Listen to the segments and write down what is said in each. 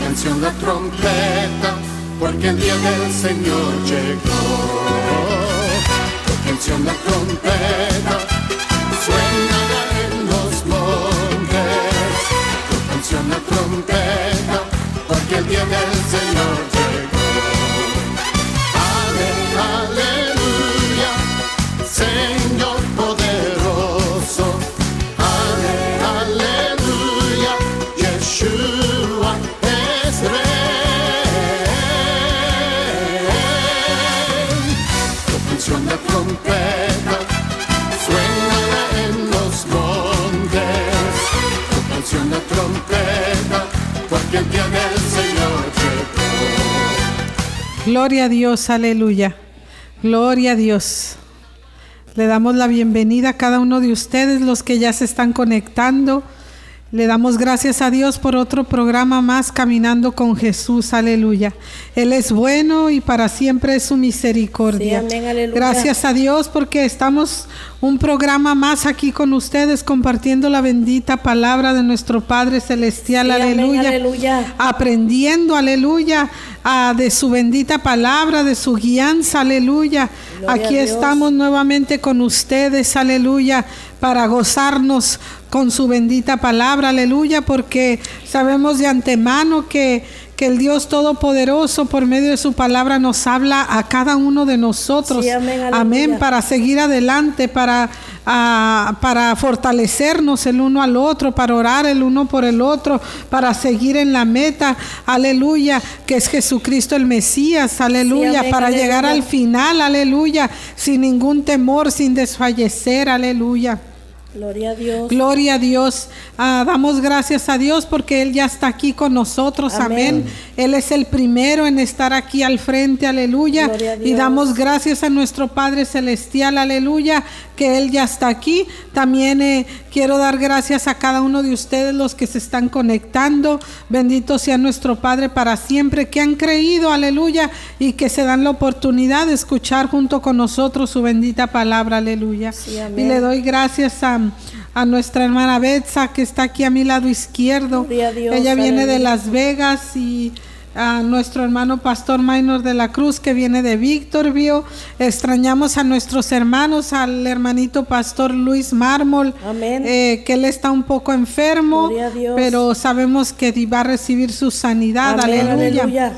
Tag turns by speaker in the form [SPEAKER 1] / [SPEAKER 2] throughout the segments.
[SPEAKER 1] canción la trompeta, porque el día del Señor llegó. canción la trompeta, suena en los montes. canción la trompeta, porque el día del Señor llegó.
[SPEAKER 2] Gloria a Dios, aleluya. Gloria a Dios. Le damos la bienvenida a cada uno de ustedes, los que ya se están conectando. Le damos gracias a Dios por otro programa más caminando con Jesús, aleluya. Él es bueno y para siempre es su misericordia.
[SPEAKER 3] Sí, amén, aleluya.
[SPEAKER 2] Gracias a Dios porque estamos un programa más aquí con ustedes compartiendo la bendita palabra de nuestro Padre Celestial,
[SPEAKER 3] Sí, amén,
[SPEAKER 2] aleluya.
[SPEAKER 3] aleluya.
[SPEAKER 2] Aprendiendo, aleluya, ah, de su bendita palabra, de su guianza, aleluya.
[SPEAKER 3] Gloria
[SPEAKER 2] Aquí
[SPEAKER 3] a
[SPEAKER 2] estamos nuevamente con ustedes, aleluya, para gozarnos con su bendita palabra, aleluya, porque sabemos de antemano que, que el Dios Todopoderoso por medio de su palabra nos habla a cada uno de nosotros.
[SPEAKER 3] Sí, amén,
[SPEAKER 2] para seguir adelante, para, ah, para fortalecernos el uno al otro, para orar el uno por el otro, para seguir en la meta, aleluya, que es Jesucristo el Mesías, aleluya,
[SPEAKER 3] amén,
[SPEAKER 2] para
[SPEAKER 3] aleluya.
[SPEAKER 2] llegar al final, aleluya, sin ningún temor, sin desfallecer, aleluya.
[SPEAKER 3] Gloria a Dios.
[SPEAKER 2] Gloria a Dios. Ah, damos gracias a Dios porque Él ya está aquí con nosotros. Amén.
[SPEAKER 3] Amén.
[SPEAKER 2] Él es el primero en estar aquí al frente. Aleluya. Y damos gracias a nuestro Padre Celestial. Aleluya. Que Él ya está aquí. También eh, quiero dar gracias a cada uno de ustedes los que se están conectando. Bendito sea nuestro Padre para siempre. Que han creído. Aleluya. Y que se dan la oportunidad de escuchar junto con nosotros su bendita palabra. Aleluya.
[SPEAKER 3] Sí,
[SPEAKER 2] y le doy gracias a, a nuestra hermana Betsa que está aquí a mi lado izquierdo.
[SPEAKER 3] Dios,
[SPEAKER 2] Ella viene de. Las Vegas y a nuestro hermano Pastor Minor de la Cruz que viene de Victorville. Extrañamos a nuestros hermanos, al hermanito Pastor Luis Mármol, eh, que él está un poco enfermo, pero sabemos que va a recibir su sanidad.
[SPEAKER 3] Amén,
[SPEAKER 2] aleluya.
[SPEAKER 3] aleluya.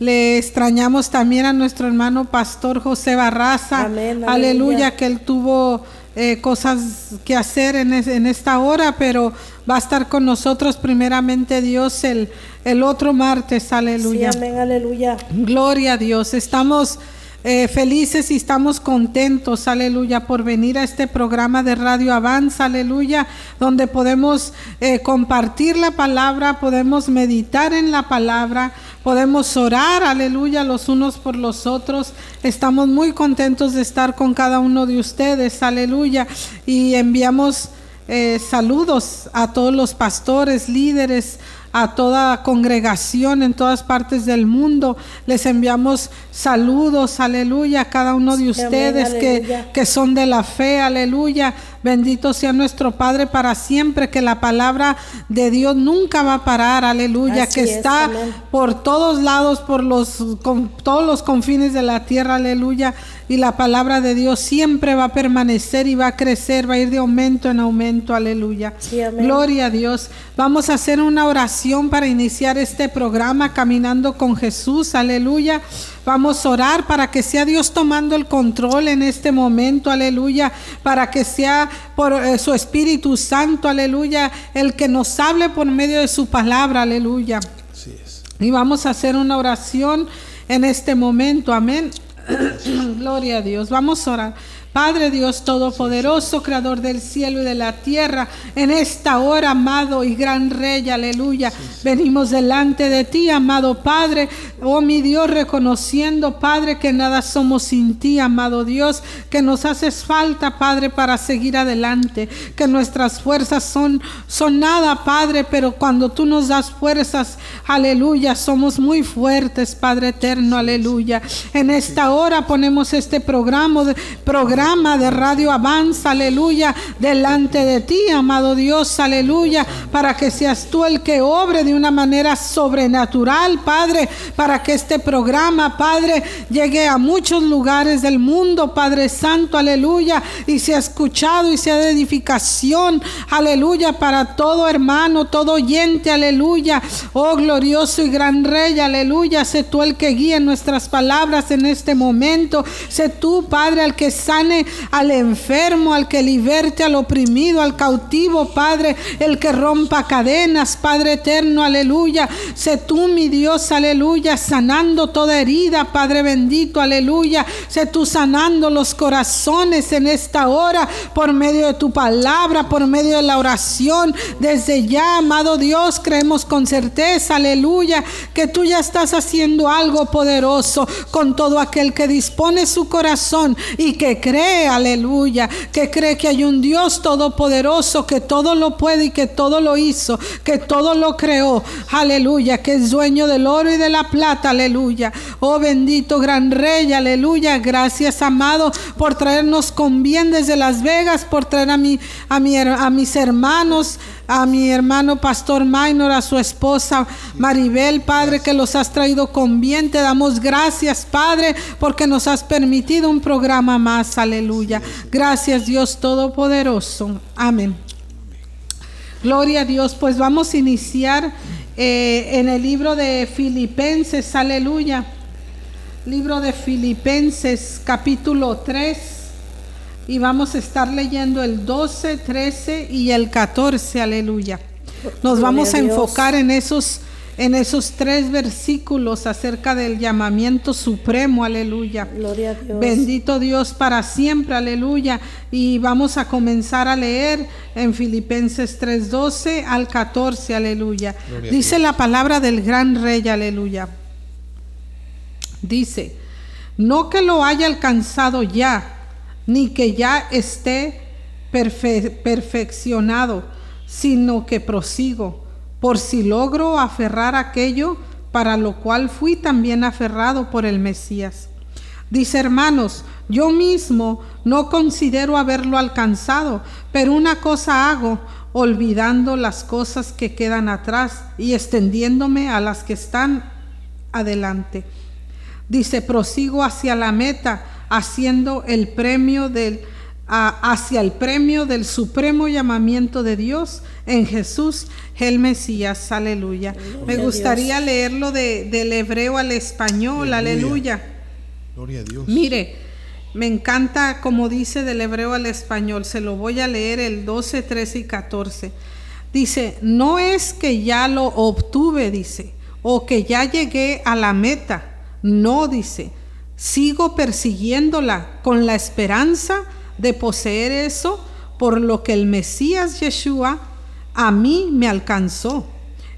[SPEAKER 2] Le extrañamos también a nuestro hermano Pastor José Barraza.
[SPEAKER 3] Amén,
[SPEAKER 2] aleluya,
[SPEAKER 3] aleluya.
[SPEAKER 2] que él tuvo eh, cosas que hacer en, es- en esta hora, pero va a estar con nosotros primeramente Dios el, el otro martes. Aleluya.
[SPEAKER 3] Sí, amén, aleluya.
[SPEAKER 2] Gloria a Dios. Estamos eh, felices y estamos contentos, aleluya, por venir a este programa de Radio Avanza, aleluya, donde podemos eh, compartir la palabra, podemos meditar en la palabra, podemos orar, aleluya, los unos por los otros. Estamos muy contentos de estar con cada uno de ustedes, aleluya, y enviamos eh, saludos a todos los pastores, líderes, a toda congregación en todas partes del mundo. Les enviamos saludos, aleluya, a cada uno de
[SPEAKER 3] amén,
[SPEAKER 2] ustedes que, que son de la fe, aleluya. Bendito sea nuestro Padre para siempre, que la palabra de Dios nunca va a parar, aleluya,
[SPEAKER 3] Así
[SPEAKER 2] que
[SPEAKER 3] es,
[SPEAKER 2] está
[SPEAKER 3] amén.
[SPEAKER 2] por todos lados, por los con todos los confines de la tierra, aleluya. Y la palabra de Dios siempre va a permanecer y va a crecer, va a ir de aumento en aumento, aleluya.
[SPEAKER 3] Sí.
[SPEAKER 2] Gloria a Dios. Vamos a hacer una oración para iniciar este programa Caminando con Jesús, aleluya. Vamos a orar para que sea Dios tomando el control en este momento, aleluya. Para que sea por eh, su Espíritu Santo, aleluya, el que nos hable por medio de su palabra, aleluya. Y vamos a hacer una oración en este momento, amén. Gloria a Dios. Vamos a orar. Padre Dios Todopoderoso, Creador del cielo y de la tierra, en esta hora, amado y gran Rey, aleluya, venimos delante de ti, amado Padre, oh mi Dios, reconociendo, Padre, que nada somos sin ti, amado Dios, que nos haces falta, Padre, para seguir adelante, que nuestras fuerzas son, son nada, Padre, pero cuando tú nos das fuerzas, aleluya, somos muy fuertes, Padre eterno, aleluya. En esta hora ponemos este programa, programa programa de Radio Avanza, aleluya, delante de ti, amado Dios, aleluya, para que seas tú el que obre de una manera sobrenatural, Padre, para que este programa, Padre, llegue a muchos lugares del mundo, Padre Santo, aleluya, y sea escuchado y sea de edificación, aleluya, para todo hermano, todo oyente, aleluya, oh glorioso y gran Rey, aleluya, sé tú el que guíe nuestras palabras en este momento, sé tú, Padre, al que sane al enfermo, al que liberte al oprimido, al cautivo, Padre, el que rompa cadenas, Padre eterno, aleluya, sé tú, mi Dios, aleluya, sanando toda herida, Padre bendito, aleluya, sé tú sanando los corazones en esta hora por medio de tu palabra, por medio de la oración, desde ya, amado Dios, creemos con certeza, aleluya, que tú ya estás haciendo algo poderoso con todo aquel que dispone su corazón y que cree, aleluya, que cree que hay un Dios todopoderoso, que todo lo puede y que todo lo hizo, que todo lo creó, aleluya, que es dueño del oro y de la plata, aleluya. Oh bendito gran rey, aleluya. Gracias, amado, por traernos con bien desde Las Vegas, por traer a a mi a mis hermanos a mi hermano Pastor Minor, a su esposa Maribel, Padre, que los has traído con bien. Te damos gracias, Padre, porque nos has permitido un programa más. Aleluya. Gracias, Dios Todopoderoso. Amén. Gloria a Dios. Pues vamos a iniciar eh, en el libro de Filipenses. Aleluya. Libro de Filipenses, capítulo 3. Y vamos a estar leyendo el 12, 13 y el 14, aleluya. Nos vamos a enfocar en esos en esos tres versículos acerca del llamamiento supremo, aleluya.
[SPEAKER 3] Gloria a Dios.
[SPEAKER 2] Bendito Dios para siempre, aleluya. Y vamos a comenzar a leer en Filipenses 3:12 al 14, aleluya. Dice la palabra del gran rey, aleluya. Dice, no que lo haya alcanzado ya ni que ya esté perfeccionado, sino que prosigo, por si logro aferrar aquello para lo cual fui también aferrado por el Mesías. Dice hermanos, yo mismo no considero haberlo alcanzado, pero una cosa hago, olvidando las cosas que quedan atrás y extendiéndome a las que están adelante. Dice, prosigo hacia la meta haciendo el premio del hacia el premio del supremo llamamiento de Dios en Jesús el Mesías, aleluya. Me gustaría leerlo de, del hebreo al español, aleluya.
[SPEAKER 4] Gloria a Dios.
[SPEAKER 2] Mire, me encanta como dice del hebreo al español, se lo voy a leer el 12, 13 y 14. Dice, no es que ya lo obtuve, dice, o que ya llegué a la meta, no, dice Sigo persiguiéndola con la esperanza de poseer eso por lo que el Mesías Yeshua a mí me alcanzó.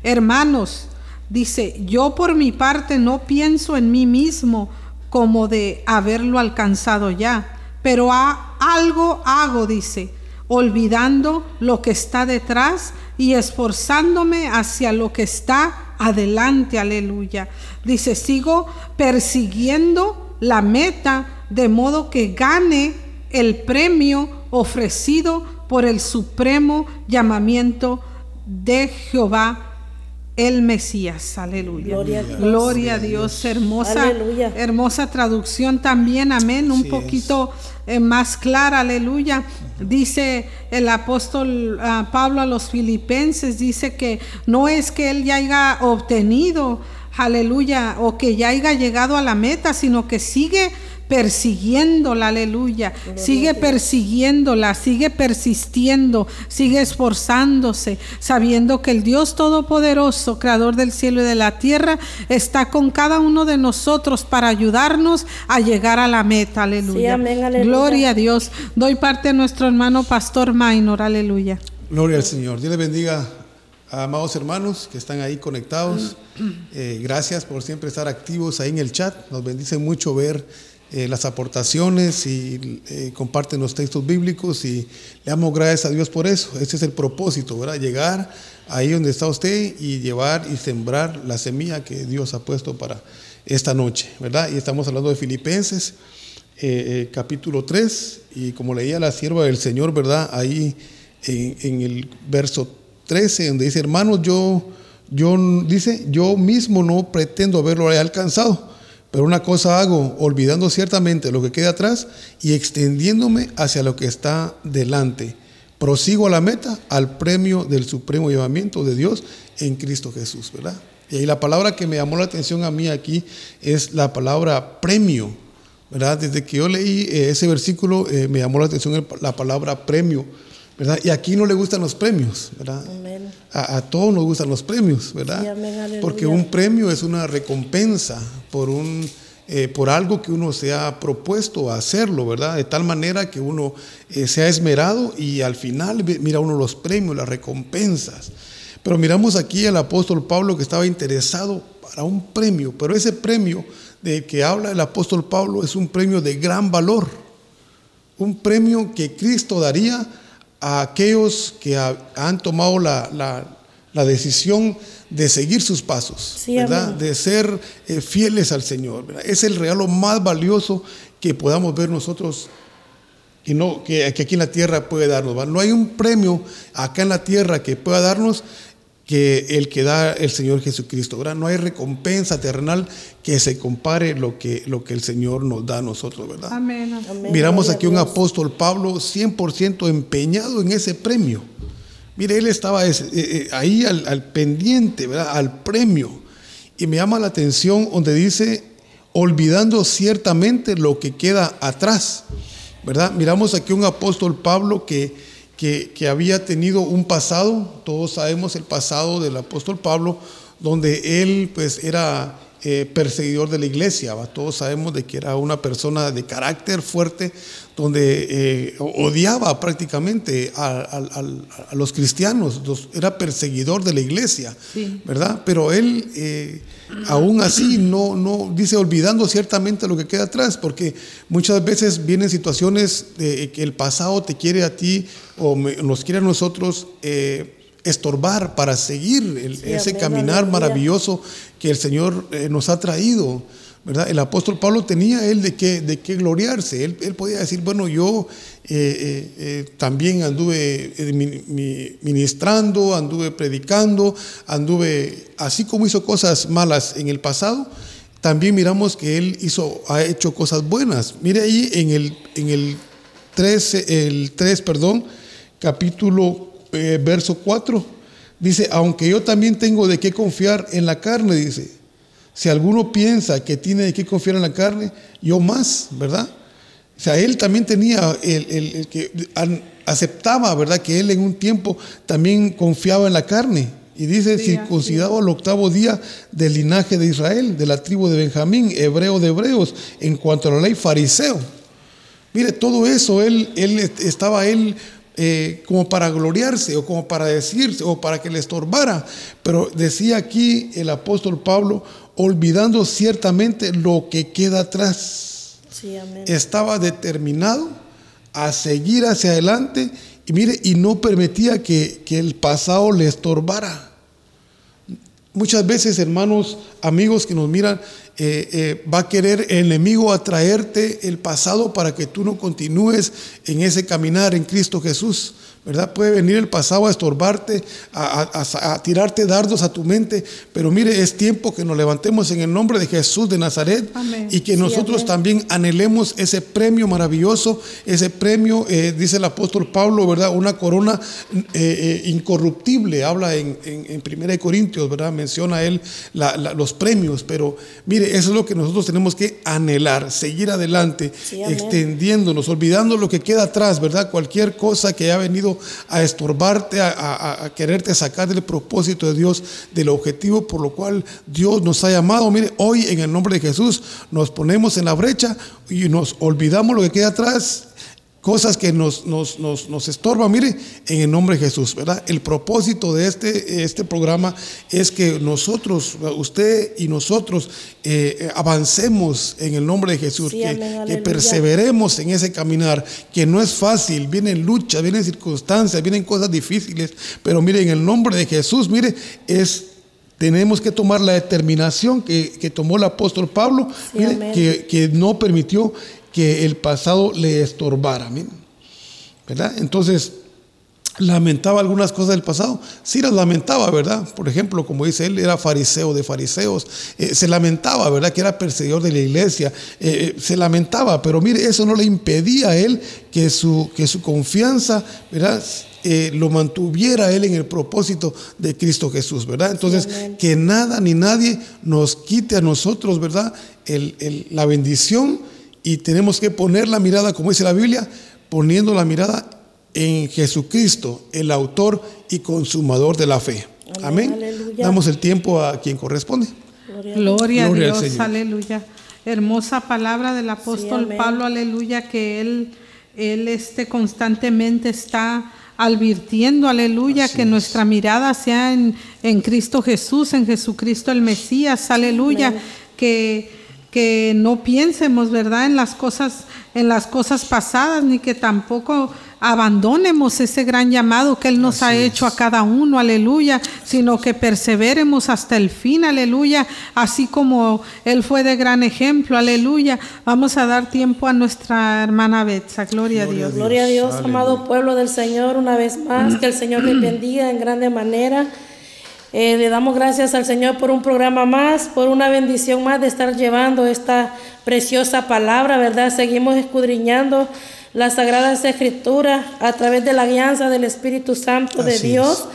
[SPEAKER 2] Hermanos, dice, yo por mi parte no pienso en mí mismo como de haberlo alcanzado ya, pero algo hago, dice, olvidando lo que está detrás y esforzándome hacia lo que está adelante, aleluya. Dice, sigo persiguiendo la meta de modo que gane el premio ofrecido por el supremo llamamiento de Jehová el Mesías, aleluya. Gloria a Dios, hermosa, hermosa traducción también, amén, un poquito eh, más clara, aleluya. Dice el apóstol ah, Pablo a los filipenses, dice que no es que él ya haya obtenido aleluya, o que ya haya llegado a la meta, sino que sigue persiguiéndola, aleluya, sigue persiguiéndola, sigue persistiendo, sigue esforzándose, sabiendo que el Dios Todopoderoso, Creador del cielo y de la tierra, está con cada uno de nosotros para ayudarnos a llegar a la meta, aleluya.
[SPEAKER 3] aleluya.
[SPEAKER 2] Gloria a Dios. Doy parte a nuestro hermano Pastor Minor, aleluya.
[SPEAKER 4] Gloria al Señor. Dios le bendiga Amados hermanos que están ahí conectados, eh, gracias por siempre estar activos ahí en el chat. Nos bendice mucho ver eh, las aportaciones y eh, comparten los textos bíblicos y le damos gracias a Dios por eso. Ese es el propósito, ¿verdad? Llegar ahí donde está usted y llevar y sembrar la semilla que Dios ha puesto para esta noche, ¿verdad? Y estamos hablando de Filipenses. capítulo 3 y como leía la sierva del Señor, ¿verdad? Ahí en, en el verso 13, donde dice, hermanos, yo, yo, dice, yo mismo no pretendo haberlo alcanzado, pero una cosa hago, olvidando ciertamente lo que queda atrás y extendiéndome hacia lo que está delante. Prosigo a la meta, al premio del supremo llamamiento de Dios en Cristo Jesús, ¿verdad? Y ahí la palabra que me llamó la atención a mí aquí es la palabra premio, ¿verdad? Desde que yo leí eh, ese versículo eh, me llamó la atención la palabra premio, ¿verdad? Y aquí no le gustan los premios, ¿verdad?
[SPEAKER 3] Amén.
[SPEAKER 4] A, a todos nos gustan los premios, ¿verdad?
[SPEAKER 3] Sí, amén, aleluya.
[SPEAKER 4] Porque un premio es una recompensa por un eh, por algo que uno se ha propuesto a hacerlo, ¿verdad? De tal manera que uno eh, se ha esmerado y al final mira uno los premios, las recompensas. Pero miramos aquí al apóstol Pablo que estaba interesado para un premio, pero ese premio de que habla el apóstol Pablo es un premio de gran valor un premio que Cristo daría a aquellos que ha- han tomado la, la- la decisión de seguir sus pasos,
[SPEAKER 3] Sí,
[SPEAKER 4] ¿verdad? de ser eh, fieles al Señor. ¿verdad? Es el regalo más valioso que podamos ver nosotros que, no, que, que aquí en la tierra puede darnos. ¿verdad? No hay un premio acá en la tierra que pueda darnos que el que da el Señor Jesucristo. ¿verdad? No hay recompensa terrenal que se compare lo que, lo que el Señor nos da a nosotros. ¿verdad?
[SPEAKER 2] Amén.
[SPEAKER 3] Amén.
[SPEAKER 4] Miramos aquí un apóstol Pablo 100% empeñado en ese premio. Mire, él estaba es- eh, eh, ahí al, al pendiente, ¿verdad? al premio. Y me llama la atención donde dice, olvidando ciertamente lo que queda atrás. ¿verdad? Miramos aquí un apóstol Pablo que, que, había tenido un pasado, todos sabemos el pasado del apóstol Pablo, donde él pues era eh, perseguidor de la iglesia, ¿va? todos sabemos de que era una persona de carácter fuerte, donde eh, odiaba prácticamente a, a- a- a los cristianos, los- era perseguidor de la iglesia,
[SPEAKER 2] Sí.
[SPEAKER 4] ¿verdad? Pero él eh, aún así no, no dice olvidando ciertamente lo que queda atrás, porque muchas veces vienen situaciones de que el pasado te quiere a ti o me- nos quiere a nosotros eh, estorbar para seguir el-
[SPEAKER 3] Sí,
[SPEAKER 4] ese
[SPEAKER 3] amén,
[SPEAKER 4] caminar maravilloso que el Señor eh, nos ha traído. ¿verdad? El apóstol Pablo tenía él de qué, de qué gloriarse. Él, él podía decir, bueno, yo eh, eh, también anduve mi- mi- ministrando, anduve predicando, anduve, así como hizo cosas malas en el pasado, también miramos que él hizo, ha hecho cosas buenas. Mire ahí en el, en el 13, el 3, perdón, capítulo, eh, verso 4, dice, aunque yo también tengo de qué confiar en la carne, dice, si alguno piensa que tiene de qué confiar en la carne, yo más, ¿verdad? O sea, él también tenía, el, el- el que aceptaba, ¿verdad? Que él en un tiempo también confiaba en la carne. Y dice,
[SPEAKER 2] Sí,
[SPEAKER 4] circuncidado al octavo día del linaje de Israel, de la tribu de Benjamín, hebreo de hebreos, en cuanto a la ley, fariseo. Mire, todo eso, él, él est- estaba él eh, como para gloriarse o como para decirse o para que le estorbara. Pero decía aquí el apóstol Pablo, olvidando ciertamente lo que queda atrás.
[SPEAKER 3] Sí, amén.
[SPEAKER 4] Estaba determinado a seguir hacia adelante y mire, y no permitía que, que el pasado le estorbara. Muchas veces, hermanos, amigos que nos miran, eh, eh, va a querer el enemigo atraerte el pasado para que tú no continúes en ese caminar en Cristo Jesús. ¿Verdad? Puede venir el pasado a estorbarte, a, a- a- a tirarte dardos a tu mente, pero mire, es tiempo que nos levantemos en el nombre de Jesús de Nazaret
[SPEAKER 2] Amén.
[SPEAKER 4] y que nosotros también anhelemos ese premio maravilloso, ese premio, eh, dice el apóstol Pablo, ¿verdad? Una corona eh, eh, incorruptible, habla en, en, en Primera de Corintios, ¿verdad? Menciona él la- la- los premios, pero mire, eso es lo que nosotros tenemos que anhelar, seguir adelante,
[SPEAKER 3] Sí,
[SPEAKER 4] extendiéndonos, olvidando lo que queda atrás, ¿verdad? Cualquier cosa que haya venido a estorbarte, a, a- quererte sacar del propósito de Dios, del objetivo por lo cual Dios nos ha llamado. Mire, hoy en el nombre de Jesús nos ponemos en la brecha y nos olvidamos lo que queda atrás. Cosas que nos, nos, nos, nos estorban, mire, en el nombre de Jesús, ¿verdad? El propósito de este, este programa es que nosotros, usted y nosotros, eh, avancemos en el nombre de Jesús,
[SPEAKER 3] Sí,
[SPEAKER 4] que,
[SPEAKER 3] amén,
[SPEAKER 4] que
[SPEAKER 3] aleluya.
[SPEAKER 4] perseveremos en ese caminar, que no es fácil, vienen luchas, vienen circunstancias, vienen cosas difíciles, pero mire, en el nombre de Jesús, mire, es tenemos que tomar la determinación que, que tomó el apóstol Pablo,
[SPEAKER 3] Sí,
[SPEAKER 4] mire,
[SPEAKER 3] amén.
[SPEAKER 4] que, que no permitió que el pasado le estorbara. ¿Verdad? Entonces, lamentaba algunas cosas del pasado. Sí las lamentaba, ¿verdad? Por ejemplo, como dice él, era fariseo de fariseos. Eh, se lamentaba, ¿verdad? Que era perseguidor de la iglesia. Eh, eh, se lamentaba, pero mire, eso no le impedía a él que su, que su confianza, ¿verdad? Eh, lo mantuviera él en el propósito de Cristo Jesús, ¿verdad? Entonces, que nada ni nadie nos quite a nosotros, ¿verdad? El- el- la bendición y tenemos que poner la mirada, como dice la Biblia, poniendo la mirada en Jesucristo, el autor y consumador de la fe.
[SPEAKER 3] Amén.
[SPEAKER 4] Damos el tiempo a quien corresponde.
[SPEAKER 3] Gloria a
[SPEAKER 2] Gloria a Dios,
[SPEAKER 4] Señor.
[SPEAKER 2] aleluya. Hermosa palabra del apóstol. Pablo, aleluya, que él, él este, constantemente está advirtiendo, aleluya, que nuestra mirada sea en, en Cristo Jesús, en Jesucristo el Mesías, aleluya, que, que no piensemos, ¿verdad?, en las cosas, en las cosas pasadas, ni que tampoco abandonemos ese gran llamado que Él nos ha hecho a cada uno, aleluya, sino que perseveremos hasta el fin, aleluya, así como Él fue de gran ejemplo, aleluya. Vamos a dar tiempo a nuestra hermana Betsa, gloria, a Dios.
[SPEAKER 3] Gloria a Dios, amado pueblo del Señor, una vez más, que el Señor le bendiga en grande manera. Eh, le damos gracias al Señor por un programa más, por una bendición más de estar llevando esta preciosa palabra, ¿verdad? Seguimos escudriñando las sagradas escrituras a través de la guianza del Espíritu Santo de Dios.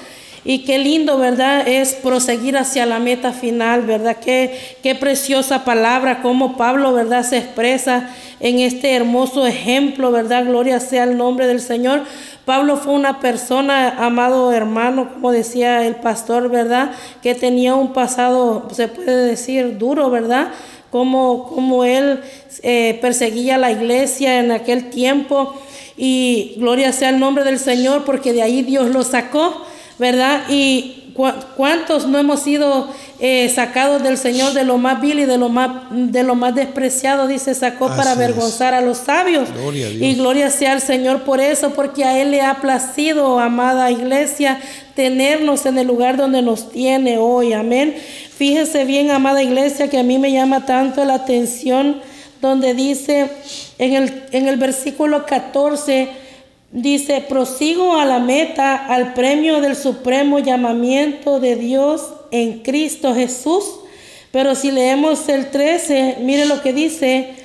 [SPEAKER 3] Y qué lindo, ¿verdad? Es proseguir hacia la meta final, ¿verdad? Qué, qué preciosa palabra, cómo Pablo, ¿verdad? Se expresa en este hermoso ejemplo, ¿verdad? Gloria sea el nombre del Señor. Pablo fue una persona, amado hermano, como decía el pastor, ¿verdad? Que tenía un pasado, se puede decir, duro, ¿verdad? Como, como él eh, perseguía la iglesia en aquel tiempo. Y gloria sea el nombre del Señor, porque de ahí Dios lo sacó. ¿Verdad? Y cu- cuántos no hemos sido eh, sacados del Señor de lo más vil y de lo más, de lo más despreciado, dice, sacó para
[SPEAKER 4] es.
[SPEAKER 3] avergonzar a los sabios.
[SPEAKER 4] Gloria a Dios.
[SPEAKER 3] Y gloria sea al Señor por eso, porque a Él le ha placido, amada iglesia, tenernos en el lugar donde nos tiene hoy. Amén. Fíjese bien, amada iglesia, que a mí me llama tanto la atención donde dice en el, en el versículo 14, Dice, prosigo a la meta, al premio del supremo llamamiento de Dios en Cristo Jesús. Pero si leemos el 13, mire lo que dice,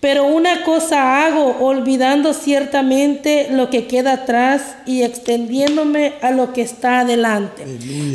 [SPEAKER 3] pero una cosa hago, olvidando ciertamente lo que queda atrás y extendiéndome a lo que está adelante.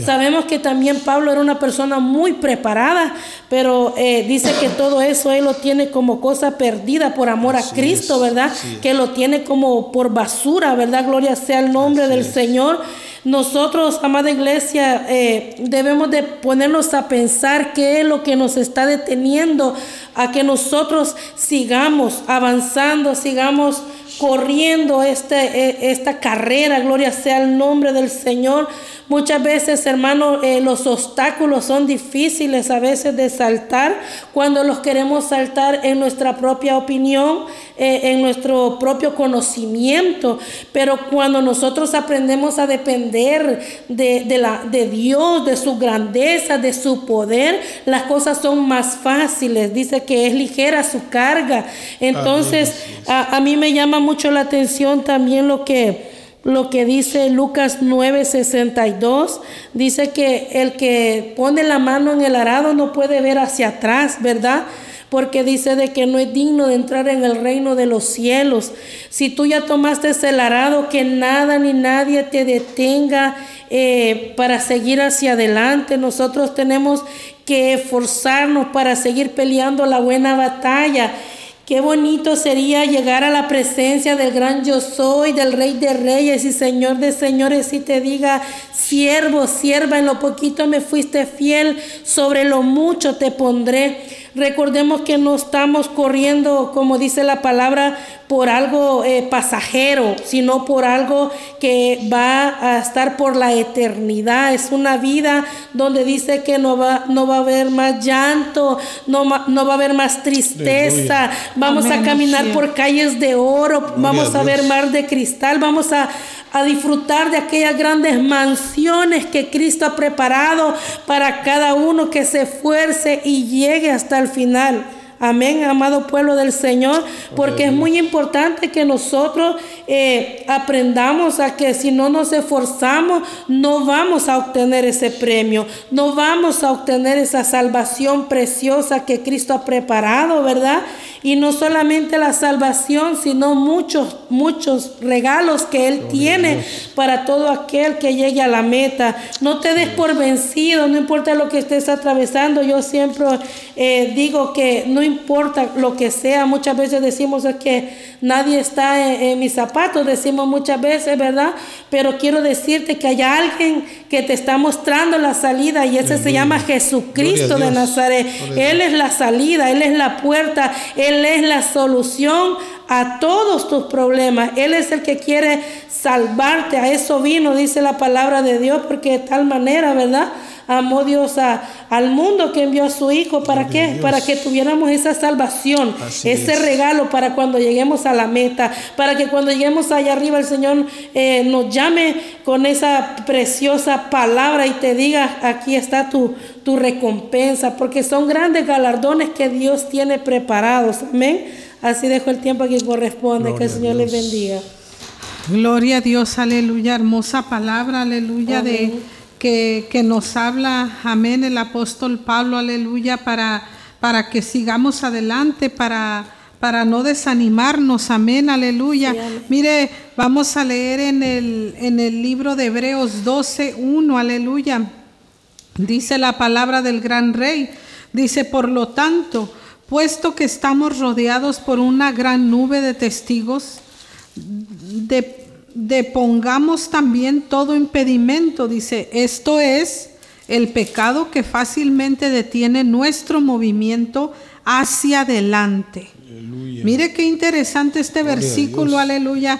[SPEAKER 3] Sabemos que también Pablo era una persona muy preparada, pero eh, dice que todo eso él lo tiene como cosa perdida por amor a Cristo, ¿verdad? Que lo tiene como por basura, ¿verdad? Gloria sea el nombre del Señor. Nosotros, amada iglesia, eh, debemos de ponernos a pensar qué es lo que nos está deteniendo a que nosotros sigamos avanzando, sigamos corriendo este, eh, esta carrera, gloria sea el nombre del Señor. Muchas veces, hermano, eh, los obstáculos son difíciles a veces de saltar cuando los queremos saltar en nuestra propia opinión, eh, en nuestro propio conocimiento. Pero cuando nosotros aprendemos a depender de, de la, de Dios, de su grandeza, de su poder, las cosas son más fáciles. Dice que es ligera su carga. Entonces, a, a mí me llama mucho la atención también lo que lo que dice Lucas 9:62, dice que el que pone la mano en el arado no puede ver hacia atrás, ¿verdad? Porque dice de que no es digno de entrar en el reino de los cielos. Si tú ya tomaste el arado, que nada ni nadie te detenga eh, para seguir hacia adelante. Nosotros tenemos que esforzarnos para seguir peleando la buena batalla. Qué bonito sería llegar a la presencia del gran yo soy, del rey de reyes y señor de señores y te diga, siervo, sierva, en lo poquito me fuiste fiel, sobre lo mucho te pondré. Recordemos que no estamos corriendo, como dice la palabra, por algo eh, pasajero, sino por algo que va a estar por la eternidad. Es una vida donde dice que no va, no va a haber más llanto, no, no va a haber más tristeza. Vamos
[SPEAKER 2] Amén,
[SPEAKER 3] a caminar
[SPEAKER 2] sí.
[SPEAKER 3] por calles de oro, vamos
[SPEAKER 4] a
[SPEAKER 3] a ver mar de cristal, vamos a, a disfrutar de aquellas grandes mansiones que Cristo ha preparado para cada uno que se esfuerce y llegue hasta el final. Amén, amado pueblo del Señor, porque es muy importante que nosotros eh, aprendamos a que si no nos esforzamos, no vamos a obtener ese premio, no vamos a obtener esa salvación preciosa que Cristo ha preparado, ¿verdad? Y no solamente la salvación, sino muchos, muchos regalos que Él tiene para todo aquel que llegue a la meta. No te des por vencido, no importa lo que estés atravesando. Yo siempre eh, digo que no importa lo que sea. Muchas veces decimos que nadie está en, mis zapatos, decimos muchas veces, ¿verdad? Pero quiero decirte que hay alguien que te está mostrando la salida y ese se llama Jesucristo de Nazaret. Él es la salida, Él es la puerta, Él es la solución a todos tus problemas. Él es el que quiere salvarte. A eso vino, dice la palabra de Dios, porque de tal manera, ¿verdad? Amó Dios al mundo que envió a su Hijo. ¿Para qué? Para que tuviéramos esa salvación, ese regalo para cuando lleguemos a la meta, para que cuando lleguemos allá arriba el Señor eh, nos llame con esa preciosa palabra y te diga, aquí está tu, tu recompensa, porque son grandes galardones que Dios tiene preparados. Amén. Así dejo el tiempo que corresponde. que el Señor les bendiga.
[SPEAKER 2] Gloria a Dios, aleluya. Hermosa palabra, aleluya, de que, que, nos habla, amén, el apóstol Pablo, aleluya, para, para que sigamos adelante, para, para no desanimarnos, amén, aleluya. Mire, vamos a leer en el, en el libro de Hebreos 12, 1, aleluya. Dice la palabra del gran rey, dice, por lo tanto, puesto que estamos rodeados por una gran nube de testigos, depongamos también todo impedimento, dice, esto es el pecado que fácilmente detiene nuestro movimiento hacia adelante. Mire qué interesante este versículo, aleluya.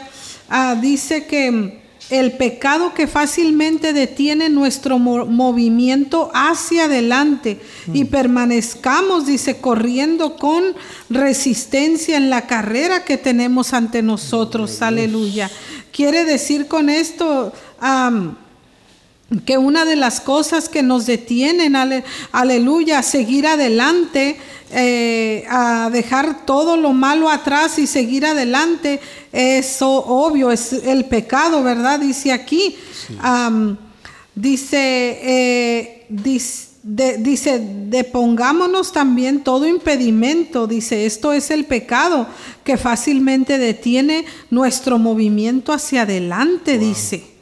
[SPEAKER 2] Ah, dice que el pecado que fácilmente detiene nuestro movimiento hacia adelante y mm. permanezcamos, dice, corriendo con resistencia en la carrera que tenemos ante nosotros. Aleluya. Quiere decir con esto que una de las cosas que nos detienen, aleluya, a seguir adelante, eh, a dejar todo lo malo atrás y seguir adelante, eso obvio, es el pecado, ¿verdad? Dice aquí, dice, eh, dice, depongámonos también todo impedimento, dice, esto es el pecado que fácilmente detiene nuestro movimiento hacia adelante, dice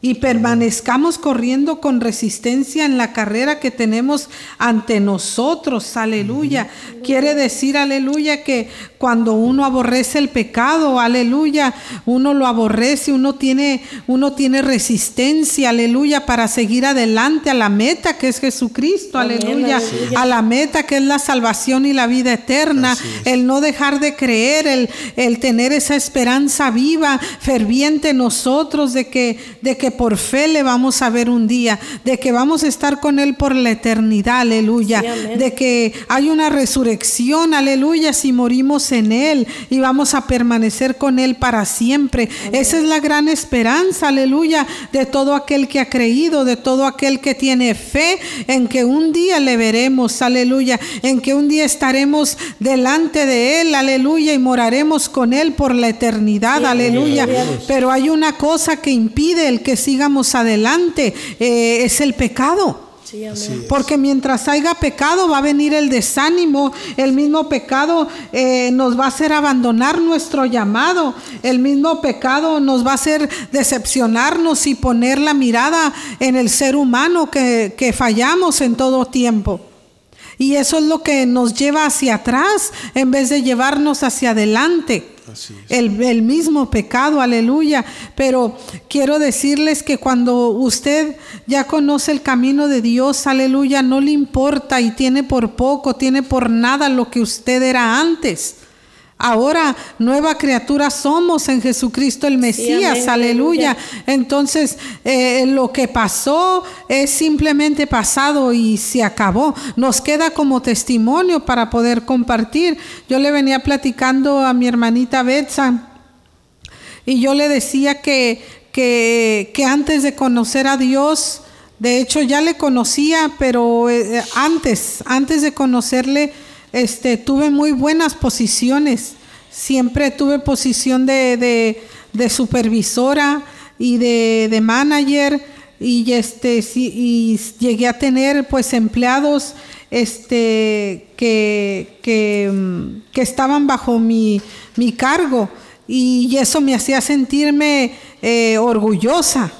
[SPEAKER 2] y permanezcamos corriendo con resistencia en la carrera que tenemos ante nosotros. Aleluya. Quiere decir, aleluya, que cuando uno aborrece el pecado, aleluya, uno lo aborrece, uno tiene, uno tiene resistencia, aleluya, para seguir adelante a la meta que es Jesucristo, aleluya, a la meta que es la salvación y la vida eterna, el no dejar de creer, el, el tener esa esperanza viva, ferviente en nosotros de que, de que por fe le vamos a ver un día, de que vamos a estar con Él por la eternidad, aleluya, de que hay una resurrección, aleluya, si morimos en Él y vamos a permanecer con Él para siempre. Esa es la gran esperanza, aleluya, de todo aquel que ha creído, de todo aquel que tiene fe en que un día le veremos, aleluya, en que un día estaremos delante de Él, aleluya, y moraremos con Él por la eternidad, aleluya. Pero hay una cosa que impide el que sigamos adelante, eh, es el pecado. Porque mientras haya pecado va a venir el desánimo, el mismo pecado eh, nos va a hacer abandonar nuestro llamado, el mismo pecado nos va a hacer decepcionarnos y poner la mirada en el ser humano que, que fallamos en todo tiempo. Y eso es lo que nos lleva hacia atrás en vez de llevarnos hacia adelante. El, mismo pecado, aleluya. Pero quiero decirles que cuando usted ya conoce el camino de Dios, aleluya, no le importa y tiene por poco, tiene por nada lo que usted era antes. Ahora nueva criatura somos en Jesucristo el Mesías, aleluya. Entonces eh, lo que pasó es simplemente pasado y se acabó. Nos queda como testimonio para poder compartir. Yo le venía platicando a mi hermanita Betsa y yo le decía que, que, que antes de conocer a Dios, de hecho ya le conocía, pero eh, antes, antes de conocerle, este, tuve muy buenas posiciones. Siempre tuve posición de, supervisora y de, manager y este y llegué a tener pues empleados este que, mm, estaban bajo mi, mi cargo y eso me hacía sentirme eh, orgullosa.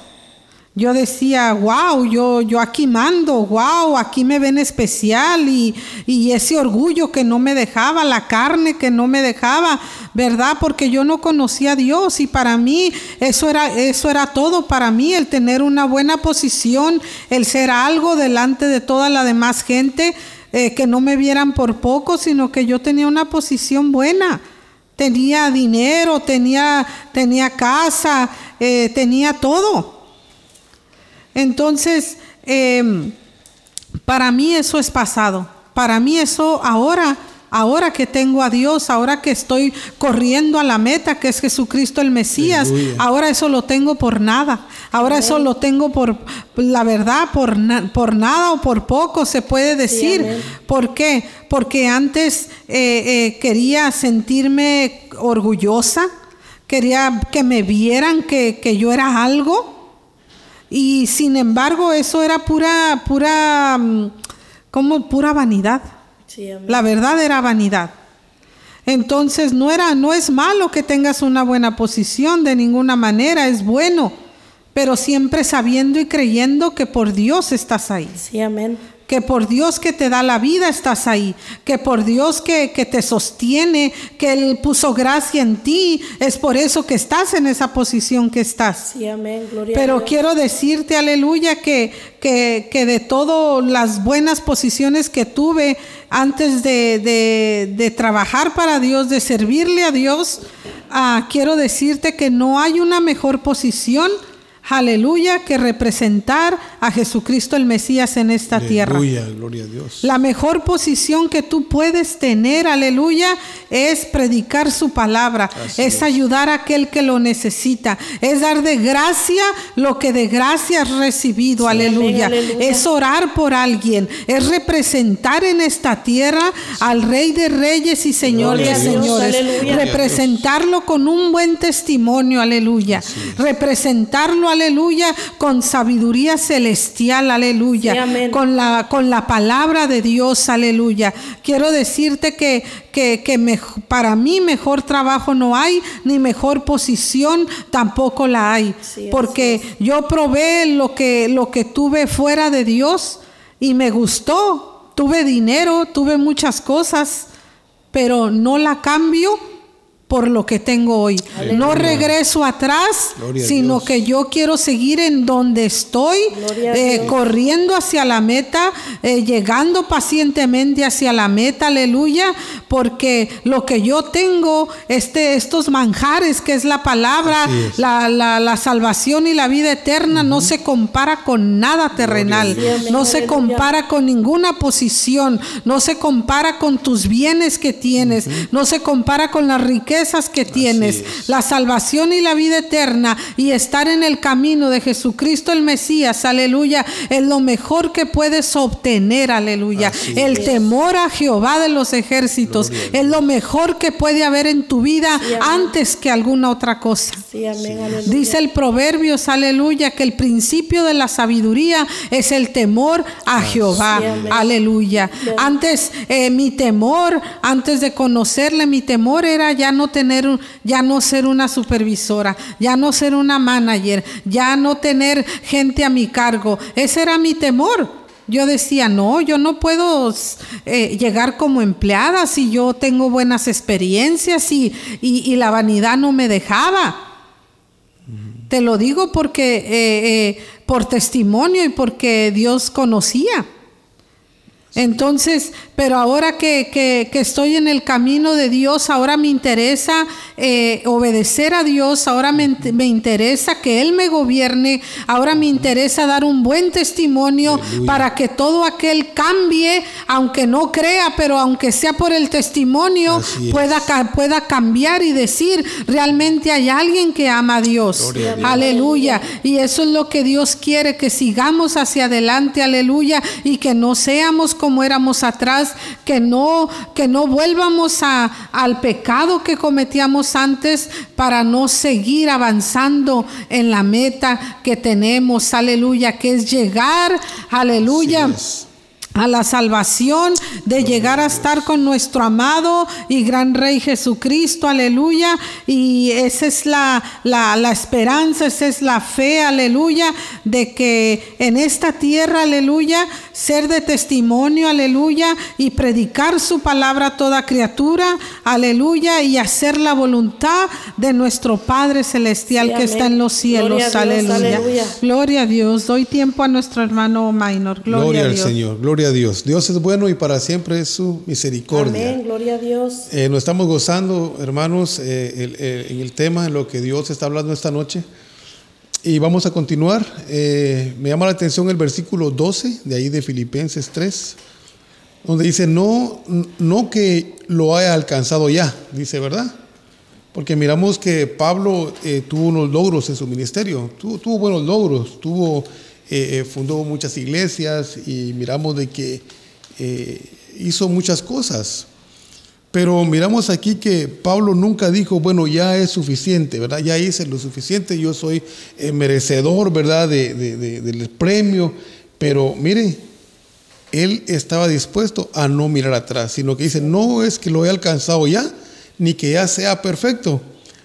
[SPEAKER 2] Yo decía, wow, yo, yo aquí mando, wow, aquí me ven especial y, y, ese orgullo que no me dejaba, la carne que no me dejaba, ¿verdad? Porque yo no conocía a Dios y para mí eso era, eso era todo para mí, el tener una buena posición, el ser algo delante de toda la demás gente, eh, que no me vieran por poco, sino que yo tenía una posición buena tenía dinero, tenía, tenía casa, eh, tenía todo. Entonces, eh, para mí eso es pasado. Para mí eso ahora Ahora que tengo a Dios, ahora que estoy corriendo a la meta, que es Jesucristo el Mesías, Aleluya. ahora eso lo tengo por nada. Ahora amén. eso lo tengo por, la verdad, por, na, por nada o por poco, se puede decir. Sí, ¿Por qué? Porque antes eh, eh, quería sentirme orgullosa, quería que me vieran que, que yo era algo. Y sin embargo, eso era pura, pura, mm, como pura vanidad. Sí, la verdad era vanidad. Entonces no era, no es malo que tengas una buena posición de ninguna manera, es bueno, pero siempre sabiendo y creyendo que por Dios estás ahí.
[SPEAKER 3] Sí, amén
[SPEAKER 2] que por Dios que te da la vida estás ahí, que por Dios que, que, te sostiene, que Él puso gracia en ti, es por eso que estás en esa posición que estás.
[SPEAKER 3] Sí, amén, gloria
[SPEAKER 2] Pero quiero decirte, aleluya, que, que, que de todas las buenas posiciones que tuve antes de, de, de trabajar para Dios, de servirle a Dios, ah, quiero decirte que no hay una mejor posición aleluya, que representar a Jesucristo el Mesías en esta
[SPEAKER 4] aleluya,
[SPEAKER 2] tierra.
[SPEAKER 4] Gloria a Dios.
[SPEAKER 2] La mejor posición que tú puedes tener, aleluya, es predicar su palabra, es, es, ayudar a aquel que lo necesita, es dar de gracia lo que de gracia has recibido, sí, aleluya. aleluya. Es orar por alguien, es representar en esta tierra al Rey de Reyes y Señor de Señores, representarlo con un buen testimonio, aleluya, representarlo, aleluya, con sabiduría celestial, aleluya,
[SPEAKER 3] sí,
[SPEAKER 2] con, la, con la palabra de Dios, aleluya. Quiero decirte que, que, que me, para mí mejor trabajo no hay, ni mejor posición tampoco la hay,
[SPEAKER 3] sí,
[SPEAKER 2] porque yo probé lo que, lo que tuve fuera de Dios y me gustó. Tuve dinero, tuve muchas cosas, pero no la cambio por lo que tengo hoy. Aleluya. No regreso atrás,
[SPEAKER 4] Gloria
[SPEAKER 2] sino que yo quiero seguir en donde estoy, eh, corriendo hacia la meta, eh, llegando pacientemente hacia la meta, aleluya, porque lo que yo tengo, este, estos manjares, que es la palabra,
[SPEAKER 4] es.
[SPEAKER 2] la, la, la, salvación y la vida eterna, uh -huh. no se compara con nada terrenal, no se compara con ninguna posición, no se compara con tus bienes que tienes, uh -huh. no se compara con la riqueza que tienes, la salvación y la vida eterna y estar en el camino de Jesucristo el Mesías, aleluya, es lo mejor que puedes obtener, aleluya.
[SPEAKER 4] Así
[SPEAKER 2] el
[SPEAKER 4] es.
[SPEAKER 2] temor a Jehová de los ejércitos
[SPEAKER 4] Gloria
[SPEAKER 2] es lo mejor que puede haber en tu vida
[SPEAKER 3] Sí,
[SPEAKER 2] antes que alguna otra cosa.
[SPEAKER 3] Sí, amén, aleluya.
[SPEAKER 2] Dice el Proverbios, aleluya, que el principio de la sabiduría es el temor a Jehová. Aleluya. Antes eh, mi temor, antes de conocerle, mi temor era ya no tener, ya no ser una supervisora, ya no ser una manager, ya no tener gente a mi cargo. Ese era mi temor. Yo decía, no, yo no puedo eh, llegar como empleada si yo tengo buenas experiencias y, y- y la vanidad no me dejaba. Te lo digo porque eh, eh, por testimonio y porque Dios conocía. Entonces, pero ahora que, que- que estoy en el camino de Dios, ahora me interesa eh, obedecer a Dios, ahora me, me interesa que Él me gobierne, ahora me interesa dar un buen testimonio
[SPEAKER 4] Aleluya.
[SPEAKER 2] para que todo aquel cambie, aunque no crea, pero aunque sea por el testimonio, pueda, pueda cambiar y decir, realmente hay alguien que ama a Dios.
[SPEAKER 4] Gloria a Dios.
[SPEAKER 2] Aleluya. Y eso es lo que Dios quiere, que sigamos hacia adelante, aleluya, y que no seamos como como éramos atrás, que no, que no vuelvamos a, al pecado que cometíamos antes para no seguir avanzando en la meta que tenemos, aleluya, que es llegar, aleluya a la salvación, de llegar a estar con nuestro amado y gran Rey Jesucristo, aleluya. Y esa es la, la, esperanza, esa es la fe, aleluya, de que en esta tierra, aleluya, ser de testimonio, aleluya, y predicar su palabra a toda criatura, aleluya, y hacer la voluntad de nuestro Padre Celestial que está en los cielos, aleluya. Gloria a Dios. Doy tiempo a nuestro hermano Minor. Gloria,
[SPEAKER 4] al Señor. Gloria Dios. Dios es bueno y para siempre es su misericordia.
[SPEAKER 3] Amén, gloria a Dios.
[SPEAKER 4] Eh, nos estamos gozando, hermanos, eh, en el tema, en lo que Dios está hablando esta noche. Y vamos a continuar. Eh, me llama la atención el versículo 12 de ahí de Filipenses 3, donde dice, no, no que lo haya alcanzado ya, dice, ¿verdad? Porque miramos que Pablo tuvo unos logros en su ministerio, tuvo, tuvo buenos logros, tuvo eh, eh, fundó muchas iglesias y miramos de que eh, hizo muchas cosas. Pero miramos aquí que Pablo nunca dijo, bueno, ya es suficiente, ¿verdad? Ya hice lo suficiente, yo soy merecedor, ¿verdad? del premio. Pero mire, él estaba dispuesto a no mirar atrás, sino que dice, no es que lo he alcanzado ya, ni que ya sea perfecto,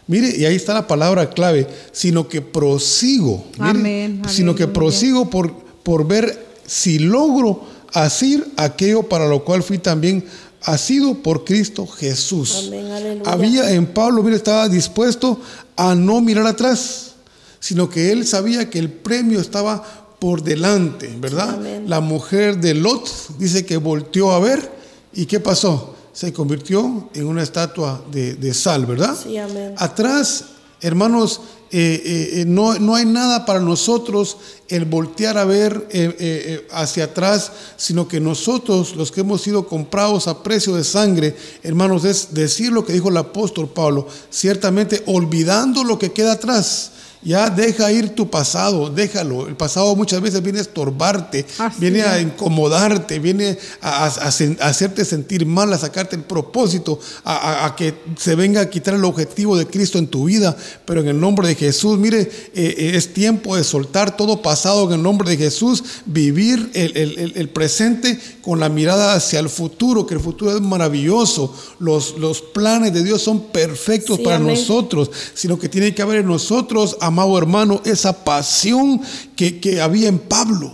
[SPEAKER 4] Mire, y ahí está la palabra clave, sino que prosigo. amén, sino que prosigo por, por ver si logro hacer aquello para lo cual fui también asido por Cristo Jesús. Amén, Había en Pablo, mire, estaba dispuesto a no mirar atrás, sino que él sabía que el premio estaba por delante, ¿verdad? La mujer de Lot dice que volteó a ver y ¿qué pasó? Se convirtió en una estatua de, sal, ¿verdad?
[SPEAKER 3] Sí, amén.
[SPEAKER 4] Atrás, hermanos, eh, eh, eh, no, no, hay nada para nosotros el voltear a ver hacia atrás, sino que nosotros, los que hemos sido comprados a precio de sangre, hermanos, es decir lo que dijo el apóstol Pablo, ciertamente olvidando lo que queda atrás ya deja ir tu pasado, déjalo. El pasado muchas veces viene a estorbarte, viene a incomodarte, viene a, hacerte sentir mal, a sacarte el propósito, a, que se venga a quitar el objetivo de Cristo en tu vida. Pero en el nombre de Jesús, mire, eh, eh, es tiempo de soltar todo pasado en el nombre de Jesús, vivir el, presente con la mirada hacia el futuro, que el futuro es maravilloso. Los, los planes de Dios son perfectos para nosotros, sino que tiene que haber en nosotros amado hermano, esa pasión que, había en Pablo.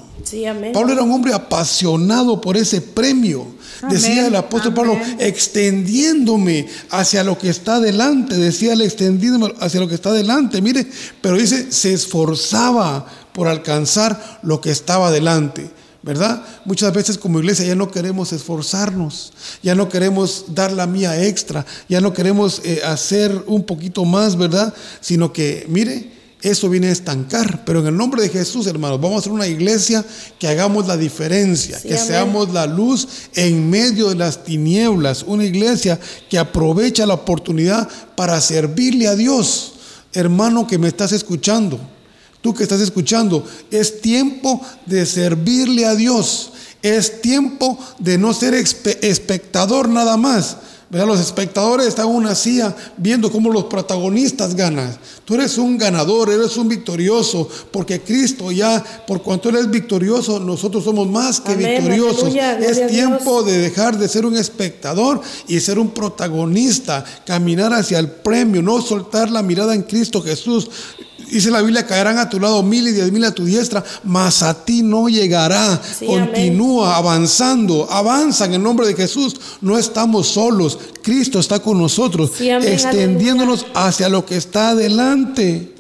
[SPEAKER 4] Pablo era un hombre apasionado por ese premio. Decía el apóstol Pablo, extendiéndome hacia lo que está delante. Decía el extendiéndome hacia lo que está delante. Mire, pero dice, se esforzaba por alcanzar lo que estaba delante. ¿verdad? Muchas veces como iglesia ya no queremos esforzarnos, ya no queremos dar la mía extra, ya no queremos eh, hacer un poquito más, ¿verdad? Sino que, mire, eso viene a estancar. Pero en el nombre de Jesús, hermanos, vamos a ser una iglesia que hagamos la diferencia, que seamos la luz en medio de las tinieblas. Una iglesia que aprovecha la oportunidad para servirle a Dios. Hermano que me estás escuchando, tú que estás escuchando, es tiempo de servirle a Dios. Es tiempo de no ser espectador nada más los espectadores están en una silla viendo cómo los protagonistas ganan. Tú eres un ganador, eres un victorioso, porque Cristo ya, por cuanto Él es victorioso, nosotros somos más que victoriosos. es tiempo de dejar de ser un espectador y ser un protagonista, caminar hacia el premio, no soltar la mirada en Cristo Jesús. Dice la Biblia, caerán a tu lado mil y diez mil a tu diestra, mas a ti no llegará. Continúa avanzando, avanza en el nombre de Jesús. No estamos solos, Cristo está con nosotros, extendiéndonos hacia lo que está adelante.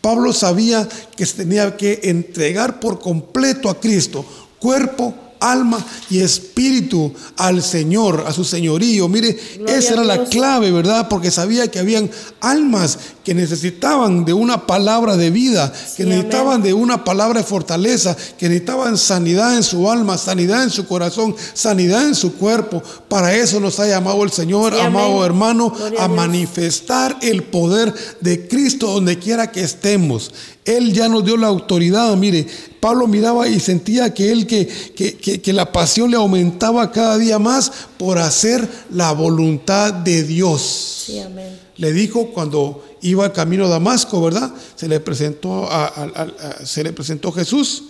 [SPEAKER 4] Pablo sabía que se tenía que entregar por completo a Cristo, cuerpo, alma y espíritu al Señor, a su señorío. Mire, esa era la clave, ¿verdad? Porque sabía que habían almas que necesitaban de una palabra de vida, que
[SPEAKER 3] Sí,
[SPEAKER 4] necesitaban
[SPEAKER 3] amén.
[SPEAKER 4] de una palabra de fortaleza, que necesitaban sanidad en su alma, sanidad en su corazón, sanidad en su cuerpo. Para eso nos ha llamado el Señor,
[SPEAKER 3] Sí,
[SPEAKER 4] amado
[SPEAKER 3] amén.
[SPEAKER 4] hermano,
[SPEAKER 3] Gloria a
[SPEAKER 4] manifestar el poder de Cristo donde quiera que estemos. Él ya nos dio la autoridad. Mire, Pablo miraba y sentía que él, que, que, que- que la pasión le aumentaba cada día más por hacer la voluntad de Dios.
[SPEAKER 3] Sí, amén.
[SPEAKER 4] Le dijo cuando iba camino a Damasco, ¿verdad? Se le presentó a- se le presentó Jesús,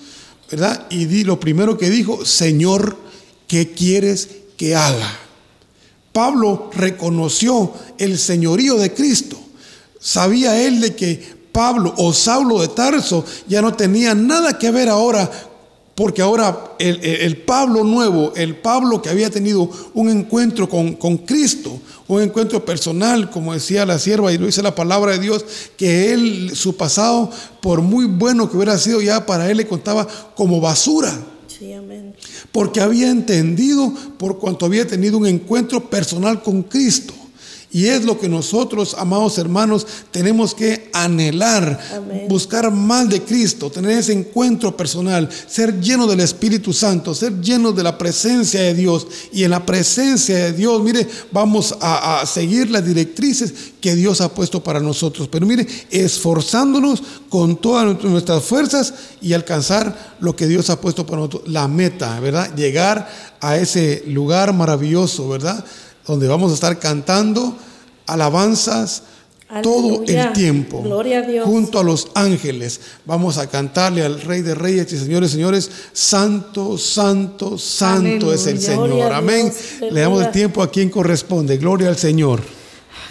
[SPEAKER 4] ¿verdad? Y di, lo primero que dijo, Señor, ¿qué quieres que haga? Pablo reconoció el señorío de Cristo. Sabía él de que Pablo o Saulo de Tarso ya no tenía nada que ver ahora, porque ahora el, el- el Pablo nuevo, el Pablo que había tenido un encuentro con, con Cristo, un encuentro personal, como decía la sierva y lo dice la palabra de Dios, que él, su pasado, por muy bueno que hubiera sido, ya para él le contaba como basura
[SPEAKER 3] Sí, amén.
[SPEAKER 4] porque había entendido por cuanto había tenido un encuentro personal con Cristo. Y es lo que nosotros, amados hermanos, tenemos que anhelar,
[SPEAKER 3] Amén.
[SPEAKER 4] buscar más de Cristo, tener ese encuentro personal, ser lleno del Espíritu Santo, ser lleno de la presencia de Dios. Y en la presencia de Dios, mire, vamos a, a seguir las directrices que Dios ha puesto para nosotros. Pero mire, esforzándonos con todas nuestras fuerzas y alcanzar lo que Dios ha puesto para nosotros, la meta, ¿verdad? Llegar a ese lugar maravilloso, ¿verdad? Donde vamos a estar cantando alabanzas todo el tiempo.
[SPEAKER 3] Gloria a Dios.
[SPEAKER 4] Junto a los ángeles vamos a cantarle al Rey de Reyes y señores, señores, santo, santo, santo es el. Señor. Amén. Le damos el tiempo a quien corresponde. Gloria al Señor.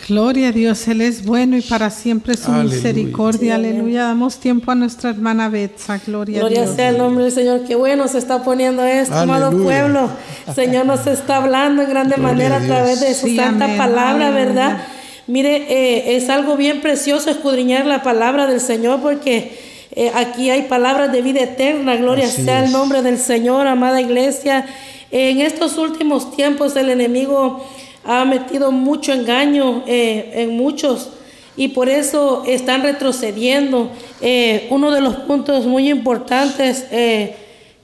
[SPEAKER 2] Gloria a Dios, Él es bueno y para siempre su
[SPEAKER 4] Aleluya.
[SPEAKER 2] misericordia. Aleluya. Damos tiempo a nuestra hermana Betsa. Gloria, a
[SPEAKER 3] Gloria
[SPEAKER 2] Dios.
[SPEAKER 3] sea el nombre del Señor. Qué bueno se está poniendo esto, amado pueblo. Señor nos está hablando en grande
[SPEAKER 4] Gloria
[SPEAKER 3] manera
[SPEAKER 4] a
[SPEAKER 3] través de su
[SPEAKER 2] Sí,
[SPEAKER 3] santa
[SPEAKER 2] amén.
[SPEAKER 3] palabra,
[SPEAKER 2] Aleluya.
[SPEAKER 3] ¿verdad? Mire, eh, es algo bien precioso escudriñar la palabra del Señor porque eh, aquí hay palabras de vida eterna. Gloria
[SPEAKER 4] Así
[SPEAKER 3] sea
[SPEAKER 4] es.
[SPEAKER 3] el nombre del Señor, amada iglesia. En estos últimos tiempos el enemigo ha metido mucho engaño eh, en muchos y por eso están retrocediendo. Eh, uno de los puntos muy importantes eh,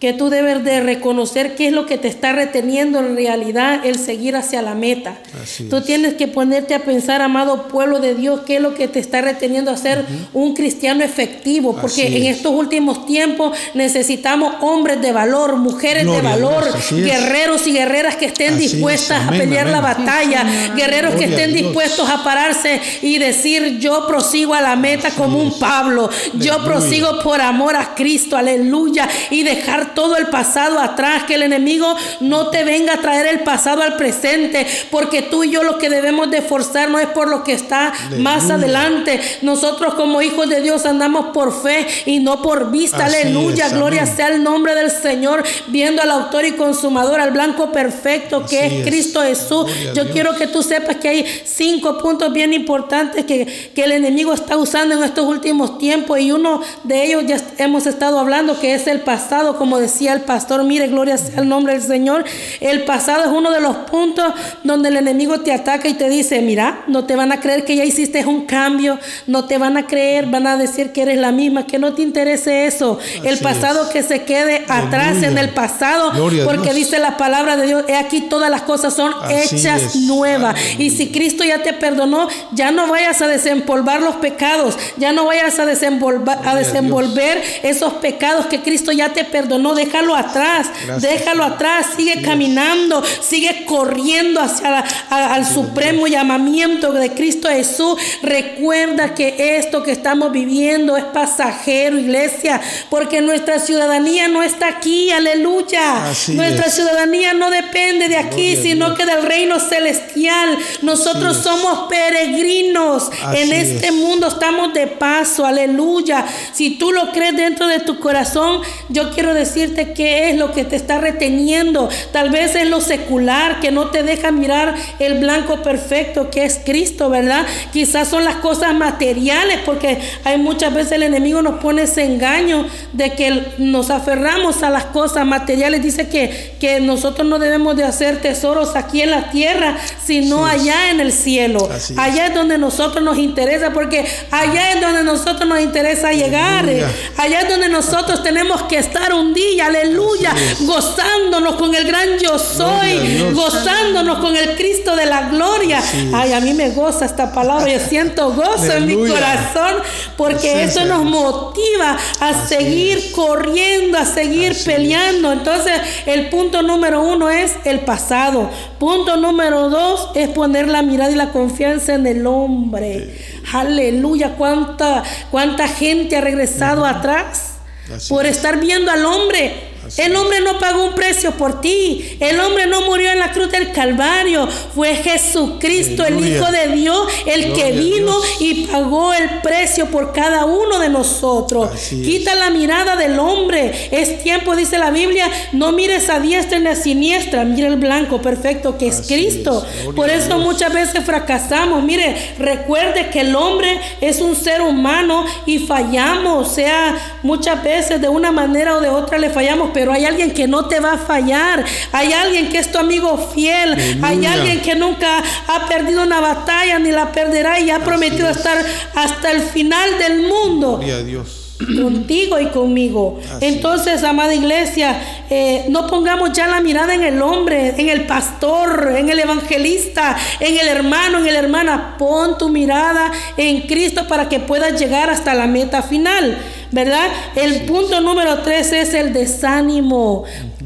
[SPEAKER 3] que tú debes de reconocer qué es lo que te está reteniendo en realidad el seguir hacia la meta.
[SPEAKER 4] Así
[SPEAKER 3] tú
[SPEAKER 4] es.
[SPEAKER 3] tienes que ponerte a pensar, amado pueblo de Dios, qué es lo que te está reteniendo a ser un cristiano efectivo, porque
[SPEAKER 4] Así
[SPEAKER 3] en
[SPEAKER 4] es.
[SPEAKER 3] estos últimos tiempos necesitamos hombres de valor, mujeres
[SPEAKER 4] Gloria
[SPEAKER 3] de valor, guerreros y guerreras que estén
[SPEAKER 4] Así es,
[SPEAKER 3] dispuestas
[SPEAKER 4] amén,
[SPEAKER 3] a pelear la batalla, guerreros que
[SPEAKER 4] Gloria
[SPEAKER 3] estén dispuestos a pararse y decir, yo prosigo a la meta como un. Pablo, yo
[SPEAKER 4] Aleluya.
[SPEAKER 3] prosigo por amor a Cristo, aleluya, y dejar todo el pasado atrás, que el enemigo no te venga a traer el pasado al presente, porque tú y yo lo que debemos de esforzarnos es por lo que está más adelante. Nosotros como hijos de Dios andamos por fe y no por vista,
[SPEAKER 4] Así
[SPEAKER 3] aleluya,
[SPEAKER 4] es,
[SPEAKER 3] gloria
[SPEAKER 4] amén.
[SPEAKER 3] sea el nombre del Señor, viendo al autor y consumador, al blanco perfecto que
[SPEAKER 4] Así
[SPEAKER 3] es
[SPEAKER 4] es.
[SPEAKER 3] Cristo Jesús.
[SPEAKER 4] Gloria
[SPEAKER 3] Yo quiero que tú sepas que hay cinco puntos bien importantes que, que el enemigo está usando en estos últimos tiempos y uno de ellos ya hemos estado hablando que es el pasado, como decía el pastor, mire, gloria sea el nombre del Señor. El pasado es uno de los puntos donde el enemigo te ataca y te dice, mira, no te van a creer que ya hiciste un cambio, no te van a creer, van a decir que eres la misma, que no te interese eso. el pasado
[SPEAKER 4] es.
[SPEAKER 3] que se quede atrás
[SPEAKER 4] Aleluya.
[SPEAKER 3] en el pasado,
[SPEAKER 4] Gloria
[SPEAKER 3] porque dice la palabra de Dios, he aquí todas las cosas son
[SPEAKER 4] Así
[SPEAKER 3] hechas
[SPEAKER 4] es.
[SPEAKER 3] nuevas.
[SPEAKER 4] Aleluya.
[SPEAKER 3] Y si Cristo ya te perdonó, ya no vayas a desempolvar los pecados, ya no vayas a desenvolver, a desenvolver esos pecados que Cristo ya te perdonó, déjalo atrás,
[SPEAKER 4] Gracias,
[SPEAKER 3] déjalo atrás, sigue caminando, sigue corriendo hacia la- a- al supremo llamamiento de Cristo Jesús. Recuerda que esto que estamos viviendo es pasajero, iglesia, porque nuestra ciudadanía no está aquí, aleluya.
[SPEAKER 4] Así
[SPEAKER 3] nuestra
[SPEAKER 4] es.
[SPEAKER 3] ciudadanía no depende de aquí,
[SPEAKER 4] Gloria
[SPEAKER 3] sino que del reino celestial. Nosotros somos peregrinos
[SPEAKER 4] Así
[SPEAKER 3] en este
[SPEAKER 4] es.
[SPEAKER 3] mundo, estamos de paso, aleluya. Si tú lo crees dentro de tu corazón, yo quiero decir decirte qué es lo que te está reteniendo. Tal vez es lo secular que no te deja mirar el blanco perfecto que es Cristo, ¿verdad? Quizás son las cosas materiales, porque hay muchas veces el enemigo nos pone ese engaño de que nos aferramos a las cosas materiales. Dice que, que nosotros no debemos de hacer tesoros aquí en la tierra, sino allá en el cielo. Allá es donde nosotros nos interesa, porque allá es donde nosotros nos interesa llegar. Allá es donde nosotros tenemos que estar un día, aleluya, gozándonos con el gran yo soy, gozándonos con el Cristo de la gloria. Ay, a mí me goza esta palabra, yo siento gozo en mi corazón, porque eso nos motiva a seguir corriendo, a seguir peleando. Entonces, el punto número uno es el pasado. Punto número dos es poner la mirada y la confianza en el hombre. Aleluya, cuánta, cuánta gente ha regresado atrás por estar viendo al hombre el hombre no pagó un precio por ti. El hombre no murió en la cruz del Calvario. Fue Jesucristo, el Hijo de Dios, el que vino y pagó el precio por cada uno de nosotros. Quita la mirada del hombre. Es tiempo, dice la Biblia, no mires a diestra ni a siniestra. Mira el blanco perfecto que es Cristo. Por eso muchas veces fracasamos. Mire, recuerde que el hombre es un ser humano y fallamos. O sea, muchas veces de una manera o de otra le fallamos pero hay alguien que no te va a fallar. Hay alguien que es tu amigo fiel. Hay alguien que nunca ha perdido una batalla ni la perderá y ha prometido estar hasta el final del mundo.
[SPEAKER 4] Dios
[SPEAKER 3] contigo y conmigo. Entonces, amada iglesia, eh, no pongamos ya la mirada en el hombre, en el pastor, en el evangelista, en el hermano, en la hermana. Pon tu mirada en Cristo para que puedas llegar hasta la meta final. ¿verdad? El punto número tres es el desánimo.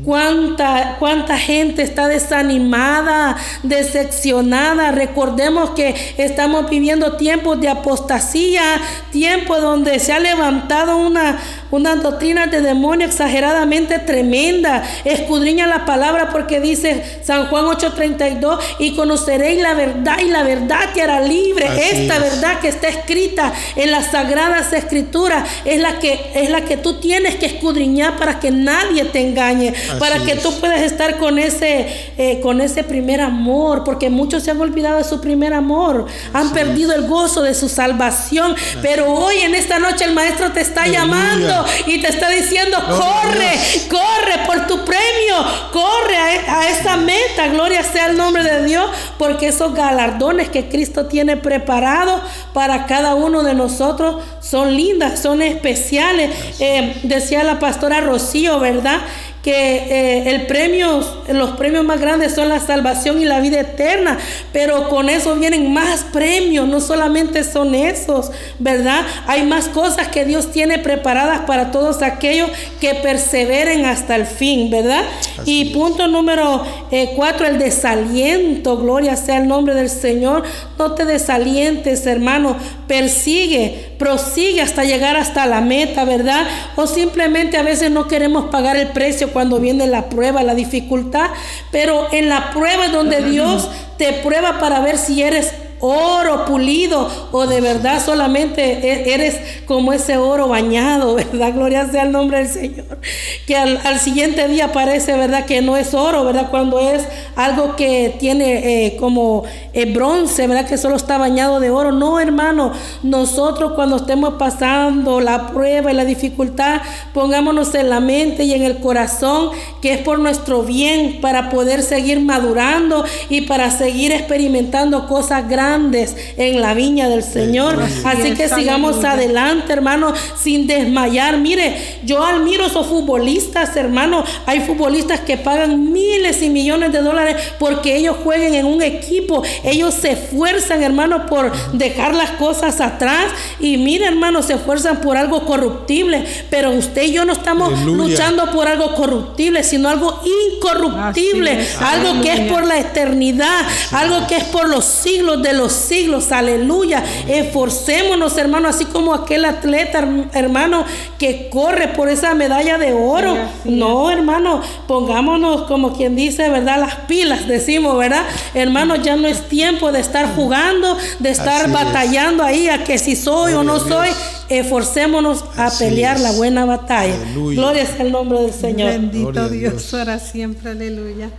[SPEAKER 3] ¿Cuánta, cuánta gente está desanimada, decepcionada. Recordemos que estamos viviendo tiempos de apostasía, tiempos donde se ha levantado una, una doctrina de demonio exageradamente tremenda. Escudriña la palabra porque dice San Juan 8:32 y conoceréis la verdad y la verdad te hará libre. Esta verdad que está escrita en las sagradas escrituras es la que es la que tú tienes que escudriñar para que nadie te engañe para que tú puedas estar con ese, eh, con ese primer amor, porque muchos se han olvidado de su primer amor, han perdido el gozo de su salvación, pero hoy en esta noche el Maestro te está llamando y te está diciendo, corre, corre por tu premio, corre a, a esa meta, gloria sea el nombre de Dios, porque esos galardones que Cristo tiene preparados para cada uno de nosotros son lindas, son especiales. Eh, decía la pastora Rocío, ¿verdad? Que eh, el premio, los premios más grandes son la salvación y la vida eterna, pero con eso vienen más premios, no solamente son esos, ¿verdad? Hay más cosas que Dios tiene preparadas para todos aquellos que perseveren hasta el fin, ¿verdad? y punto número eh, cuatro, el desaliento, gloria sea el nombre del Señor, no te desalientes, hermano, persigue, prosigue hasta llegar hasta la meta, ¿verdad? O simplemente a veces no queremos pagar el precio cuando viene la prueba, la dificultad, pero en la prueba es donde Dios te prueba para ver si eres oro pulido o de verdad solamente e-, eres como ese oro bañado, ¿verdad? Gloria sea el nombre del Señor. Que al, siguiente día parece, ¿verdad? Que no es oro, ¿verdad? Cuando es algo que tiene eh, como eh, bronce, ¿verdad? Que solo está bañado de oro. No, hermano, nosotros cuando estemos pasando la prueba y la dificultad, pongámonos en la mente y en el corazón que es por nuestro bien para poder seguir madurando y para seguir experimentando cosas grandes en la viña del Señor. Así que sigamos adelante, hermano, sin desmayar. Mire, yo admiro a esos futbolistas, hermano. Hay futbolistas que pagan miles y millones de dólares porque ellos jueguen en un equipo. Ellos se esfuerzan, hermano, por dejar las cosas atrás. Y mire, hermano, se esfuerzan por algo corruptible. Pero usted y yo no estamos luchando por algo corruptible, sino algo incorruptible. Algo que es por la eternidad. Algo que es por los siglos de los siglos, aleluya. Esforcémonos, hermano, así como aquel atleta, hermano, que corre por esa medalla de oro. No, hermano, pongámonos como quien dice, ¿verdad? Las pilas, decimos, ¿verdad? Hermano, ya no es tiempo de estar jugando, de estar batallando ahí a que si soy o no soy. esforcémonos a
[SPEAKER 4] Así
[SPEAKER 3] pelear
[SPEAKER 4] es.
[SPEAKER 3] la buena batalla.
[SPEAKER 4] Aleluya.
[SPEAKER 3] Gloria sea el nombre del Señor.
[SPEAKER 2] Bendito Dios,
[SPEAKER 4] Dios.
[SPEAKER 2] para siempre, aleluya.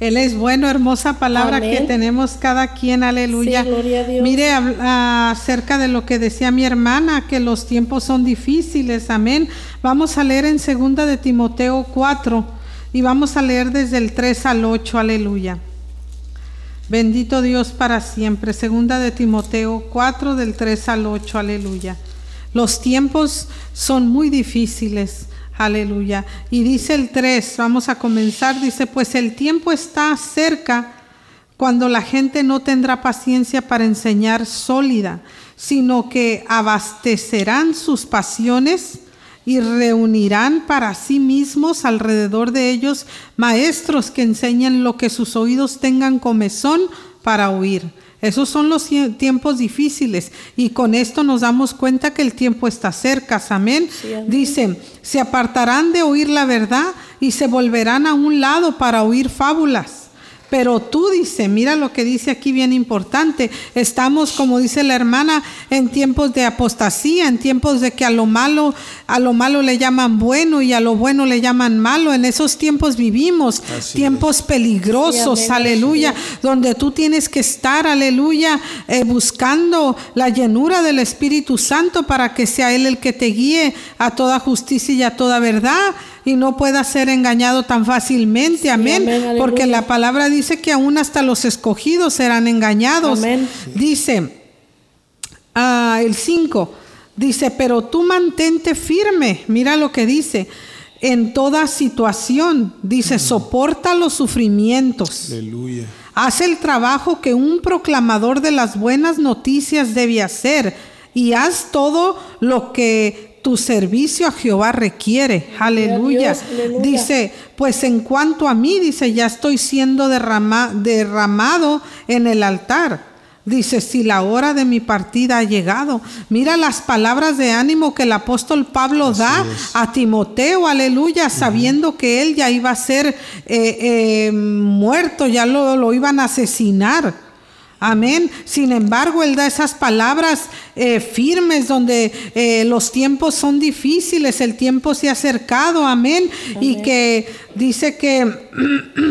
[SPEAKER 2] Él es bueno, hermosa palabra
[SPEAKER 3] Amén.
[SPEAKER 2] que tenemos cada quien, aleluya.
[SPEAKER 3] Sí, gloria a Dios.
[SPEAKER 2] Mire acerca de lo que decía mi hermana, que los tiempos son difíciles, amén. Vamos a leer en segunda de Timoteo 4 y vamos a leer desde el 3 al 8, aleluya. Bendito Dios para siempre. Segunda de Timoteo 4 del 3 al 8, aleluya. Los tiempos son muy difíciles, aleluya. Y dice el 3, vamos a comenzar, dice, pues el tiempo está cerca cuando la gente no tendrá paciencia para enseñar sólida, sino que abastecerán sus pasiones y reunirán para sí mismos alrededor de ellos maestros que enseñen lo que sus oídos tengan comezón para oír. Esos son los tie- tiempos difíciles y con esto nos damos cuenta que el tiempo está cerca, amén.
[SPEAKER 3] Sí, amén.
[SPEAKER 2] Dice, se apartarán de oír la verdad y se volverán a un lado para oír fábulas. Pero tú dice, mira lo que dice aquí bien importante, estamos como dice la hermana en tiempos de apostasía, en tiempos de que a lo malo a lo malo le llaman bueno y a lo bueno le llaman malo. En esos tiempos vivimos,
[SPEAKER 4] Así
[SPEAKER 2] tiempos peligrosos,
[SPEAKER 3] Sí,
[SPEAKER 2] aleluya, donde tú tienes que estar, aleluya, eh, buscando la llenura del Espíritu Santo para que sea Él el que te guíe a toda justicia y a toda verdad y no pueda ser engañado tan fácilmente, amén, porque la palabra dice que aún hasta los escogidos serán engañados.
[SPEAKER 3] Amén.
[SPEAKER 2] Dice, ah, el 5, dice, pero tú mantente firme, mira lo que dice, en toda situación, dice, soporta los sufrimientos.
[SPEAKER 4] Aleluya.
[SPEAKER 2] Haz el trabajo que un proclamador de las buenas noticias debe hacer y haz todo lo que tu servicio a Jehová requiere. Aleluya.
[SPEAKER 3] Dios, aleluya.
[SPEAKER 2] Dice, pues en cuanto a mí, dice, ya estoy siendo derrama- derramado en el altar. Dice, si la hora de mi partida ha llegado. Mira las palabras de ánimo que el apóstol Pablo da
[SPEAKER 4] es.
[SPEAKER 2] a Timoteo, aleluya, sabiendo que él ya iba a ser eh, eh, muerto, ya lo, lo iban a asesinar. Amén. Sin embargo, Él da esas palabras eh, firmes donde eh, los tiempos son difíciles, el tiempo se ha acercado, amén. Y que dice que,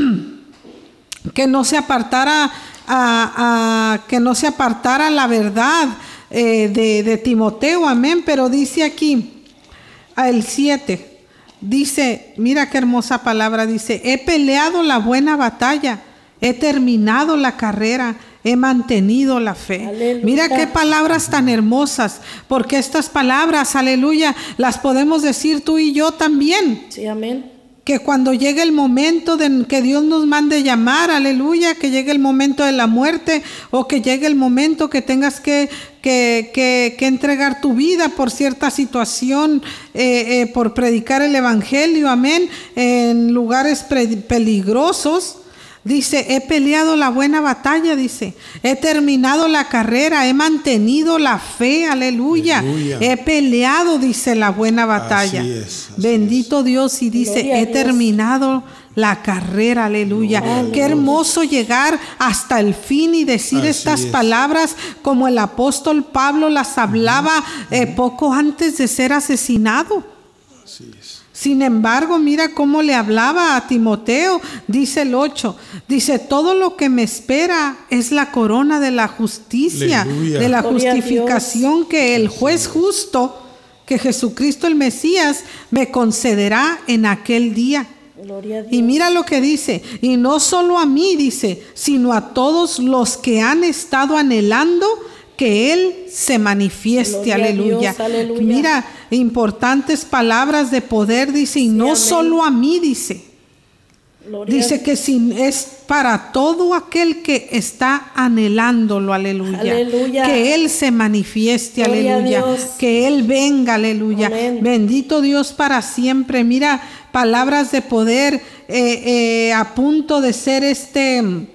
[SPEAKER 2] que no se apartara, a, a- que no se apartara la verdad eh, de, de Timoteo, amén. Pero dice aquí, el 7, dice, mira qué hermosa palabra, dice, he peleado la buena batalla, he terminado la carrera, he mantenido la fe.
[SPEAKER 3] Aleluya.
[SPEAKER 2] Mira qué palabras tan hermosas, porque estas palabras, aleluya, las podemos decir tú y yo también
[SPEAKER 3] Sí, amén.
[SPEAKER 2] que cuando llegue el momento de que Dios nos mande llamar, aleluya, que llegue el momento de la muerte o que llegue el momento que tengas que, que, que- que entregar tu vida por cierta situación, eh, eh, por predicar el Evangelio, amén, en lugares peligrosos. Dice, he peleado la buena batalla, dice, he terminado la carrera, he mantenido la fe, aleluya,
[SPEAKER 4] Aleluya.
[SPEAKER 2] he peleado, dice la buena batalla.
[SPEAKER 4] Así es, así
[SPEAKER 2] Bendito Dios y dice,
[SPEAKER 3] Gloria
[SPEAKER 2] he terminado la carrera, aleluya. Qué hermoso llegar hasta el fin y decir
[SPEAKER 4] Así
[SPEAKER 2] estas
[SPEAKER 4] es.
[SPEAKER 2] palabras como el apóstol Pablo las hablaba eh, poco antes de ser asesinado.
[SPEAKER 4] Así es.
[SPEAKER 2] Sin embargo, mira cómo le hablaba a Timoteo, dice el 8, dice, todo lo que me espera es la corona de la justicia,
[SPEAKER 4] Aleluya.
[SPEAKER 2] de la
[SPEAKER 3] Gloria
[SPEAKER 2] justificación que el juez justo, que Jesucristo el Mesías, me concederá en aquel día.
[SPEAKER 3] Gloria a Dios.
[SPEAKER 2] Y mira lo que dice, y no solo a mí, dice, sino a todos los que han estado anhelando que Él se manifieste, aleluya.
[SPEAKER 3] Dios, aleluya.
[SPEAKER 2] Mira, importantes palabras de poder, dice, y no
[SPEAKER 3] amén.
[SPEAKER 2] solo a mí, dice.
[SPEAKER 3] Gloria
[SPEAKER 2] Dice que sin, es para todo aquel que está anhelándolo, aleluya.
[SPEAKER 3] Aleluya.
[SPEAKER 2] Que Él se manifieste,
[SPEAKER 3] Gloria
[SPEAKER 2] aleluya. Que Él venga, aleluya.
[SPEAKER 3] Amén.
[SPEAKER 2] Bendito Dios para siempre. Mira, palabras de poder eh, eh, a punto de ser este mm,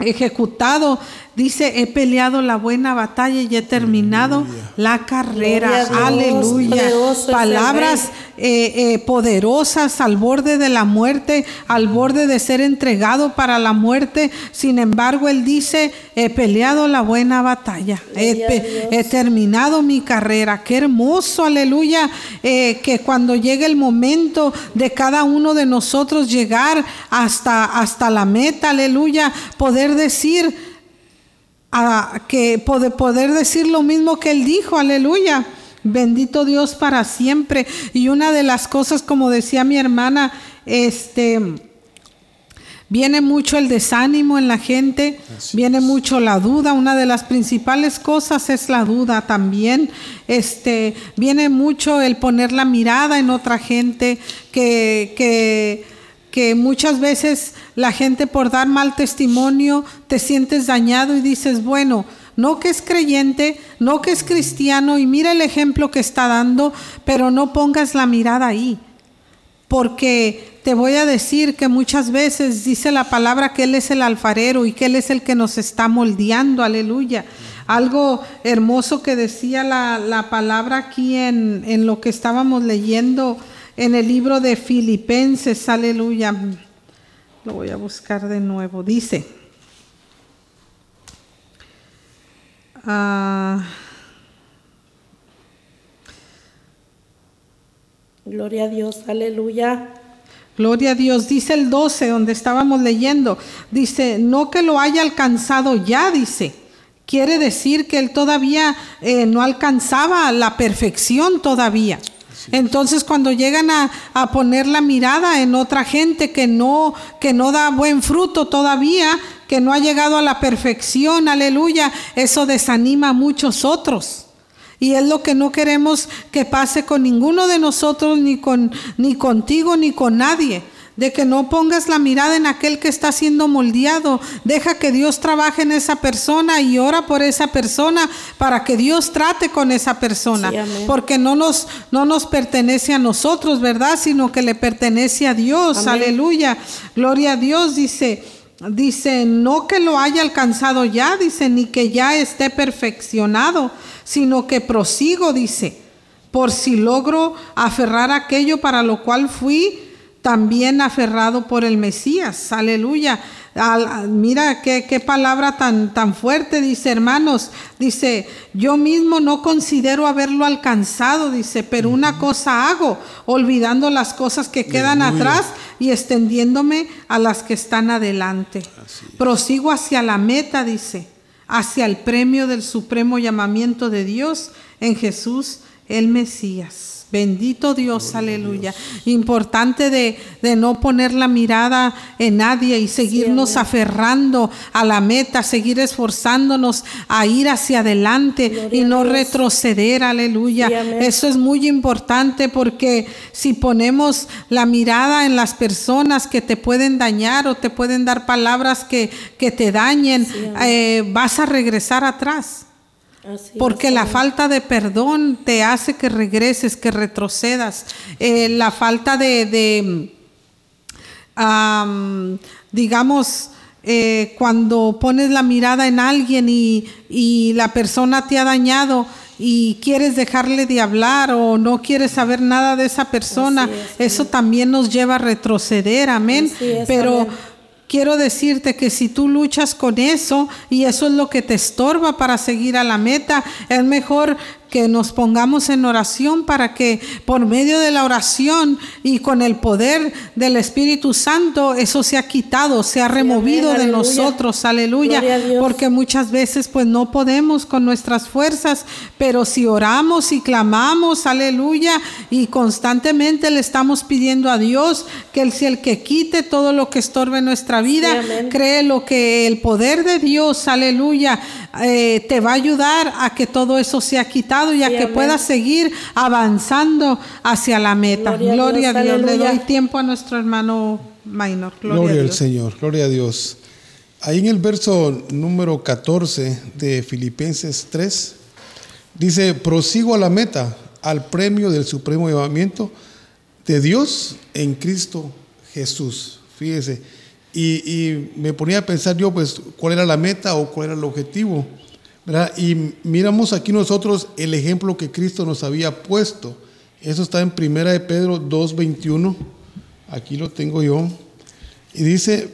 [SPEAKER 2] ejecutado. Dice, he peleado la buena batalla y he terminado la carrera.
[SPEAKER 3] Dios,
[SPEAKER 2] Aleluya. Palabras eh, eh, poderosas al borde de la muerte, al borde de ser entregado para la muerte. Sin embargo, Él dice, he peleado la buena batalla, he, he terminado mi carrera. Qué hermoso, aleluya, eh, que cuando llegue el momento de cada uno de nosotros llegar hasta, hasta la meta, aleluya, poder decir, a, que poder, poder decir lo mismo que Él dijo, aleluya. Bendito Dios para siempre. Y una de las cosas, como decía mi hermana, este, viene mucho el desánimo en la gente, viene mucho la duda. Una de las principales cosas es la duda también. Este, viene mucho el poner la mirada en otra gente que, que, que muchas veces la gente por dar mal testimonio te sientes dañado y dices, bueno, no que es creyente, no que es cristiano y mira el ejemplo que está dando, pero no pongas la mirada ahí. Porque te voy a decir que muchas veces dice la palabra que Él es el alfarero y que Él es el que nos está moldeando, aleluya. Algo hermoso que decía la, la palabra aquí en, en lo que estábamos leyendo en el libro de Filipenses, aleluya. Lo voy a buscar de nuevo. Dice, Ah,
[SPEAKER 3] Gloria a Dios, aleluya.
[SPEAKER 2] Gloria a Dios, dice el 12, donde estábamos leyendo, dice, no que lo haya alcanzado ya, dice. Quiere decir que él todavía eh, no alcanzaba la perfección todavía. Entonces cuando llegan a, a, poner la mirada en otra gente que no, que no da buen fruto todavía, que no ha llegado a la perfección, aleluya, eso desanima a muchos otros. Y es lo que no queremos que pase con ninguno de nosotros, ni, con, ni contigo, ni con nadie. De que no pongas la mirada en aquel que está siendo moldeado. Deja que Dios trabaje en esa persona y ora por esa persona para que Dios trate con esa persona.
[SPEAKER 3] Sí,
[SPEAKER 2] Porque no nos, no nos pertenece a nosotros, ¿verdad? Sino que le pertenece a Dios.
[SPEAKER 3] Amén.
[SPEAKER 2] Aleluya. Gloria a Dios, dice. Dice, no que lo haya alcanzado ya, dice, ni que ya esté perfeccionado, sino que prosigo, dice, por si logro aferrar aquello para lo cual fui también aferrado por el Mesías. Aleluya. Al, mira qué, qué, palabra tan, tan fuerte, dice hermanos. Dice, yo mismo no considero haberlo alcanzado, dice, pero una cosa hago, olvidando las cosas que quedan Aleluya. atrás y extendiéndome a las que están adelante. Prosigo hacia la meta, dice, hacia el premio del supremo llamamiento de Dios en Jesús el Mesías. Bendito Dios, Gloria aleluya. Dios. Importante de, de, no poner la mirada en nadie y seguirnos sí, aferrando a la meta, seguir esforzándonos a ir hacia adelante Gloria y no retroceder, aleluya. Sí, Eso es muy importante porque si ponemos la mirada en las personas que te pueden dañar o te pueden dar palabras que, que te dañen, sí, eh, vas a regresar atrás. Así Porque es, la falta de perdón te hace que regreses, que retrocedas. Eh, la falta de, de um, digamos, eh, cuando pones la mirada en alguien y, y, la persona te ha dañado y quieres dejarle de hablar o no quieres saber nada de esa persona, es, eso también nos lleva a retroceder, amén. Es, Pero amén quiero decirte que si tú luchas con eso y eso es lo que te estorba para seguir a la meta, es mejor que nos pongamos en oración para que por medio de la oración y con el poder del Espíritu Santo eso se ha quitado, se ha removido de nosotros, aleluya, porque muchas veces pues no podemos con nuestras fuerzas, pero si oramos y clamamos, aleluya, y constantemente le estamos pidiendo a Dios que Él sea el que quite todo lo que estorbe nuestra vida, sí, cree lo que el poder de Dios, aleluya, eh, te va a ayudar a que todo eso sea quitado y a sí, que amén. puedas seguir avanzando hacia la meta. Gloria, gloria a Dios. Dios. Le doy tiempo a nuestro hermano Minor.
[SPEAKER 4] Gloria, gloria al Señor. Gloria a Dios. Ahí en el verso número 14 de Filipenses 3, dice, prosigo a la meta, al premio del supremo llamamiento de Dios en Cristo Jesús. Fíjese. Y, y me ponía a pensar yo, pues, cuál era la meta o cuál era el objetivo. Y miramos aquí nosotros el ejemplo que Cristo nos había puesto Eso está en Primera de Pedro 2.21. Aquí lo tengo yo. Y dice,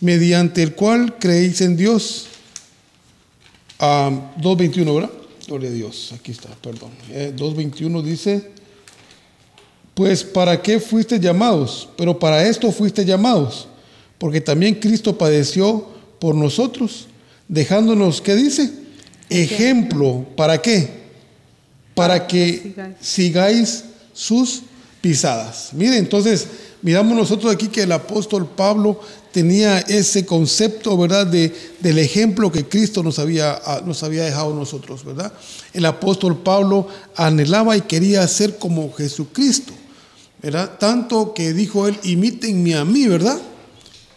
[SPEAKER 4] mediante el cual creéis en Dios. 2.21, ¿verdad? Gloria a Dios. Aquí está, perdón. 2.21 eh, dice, pues para qué fuiste llamados, pero para esto fuiste llamados, porque también Cristo padeció por nosotros, dejándonos, ¿qué dice? Ejemplo, ¿para qué? Para que sigáis sus pisadas. Mire, entonces, miramos nosotros aquí que el apóstol Pablo tenía ese concepto, ¿verdad?, de, del ejemplo que Cristo nos había, ah, nos había dejado nosotros, ¿verdad? El apóstol Pablo anhelaba y quería ser como Jesucristo, ¿verdad? Tanto que dijo él, imítenme a mí, ¿verdad?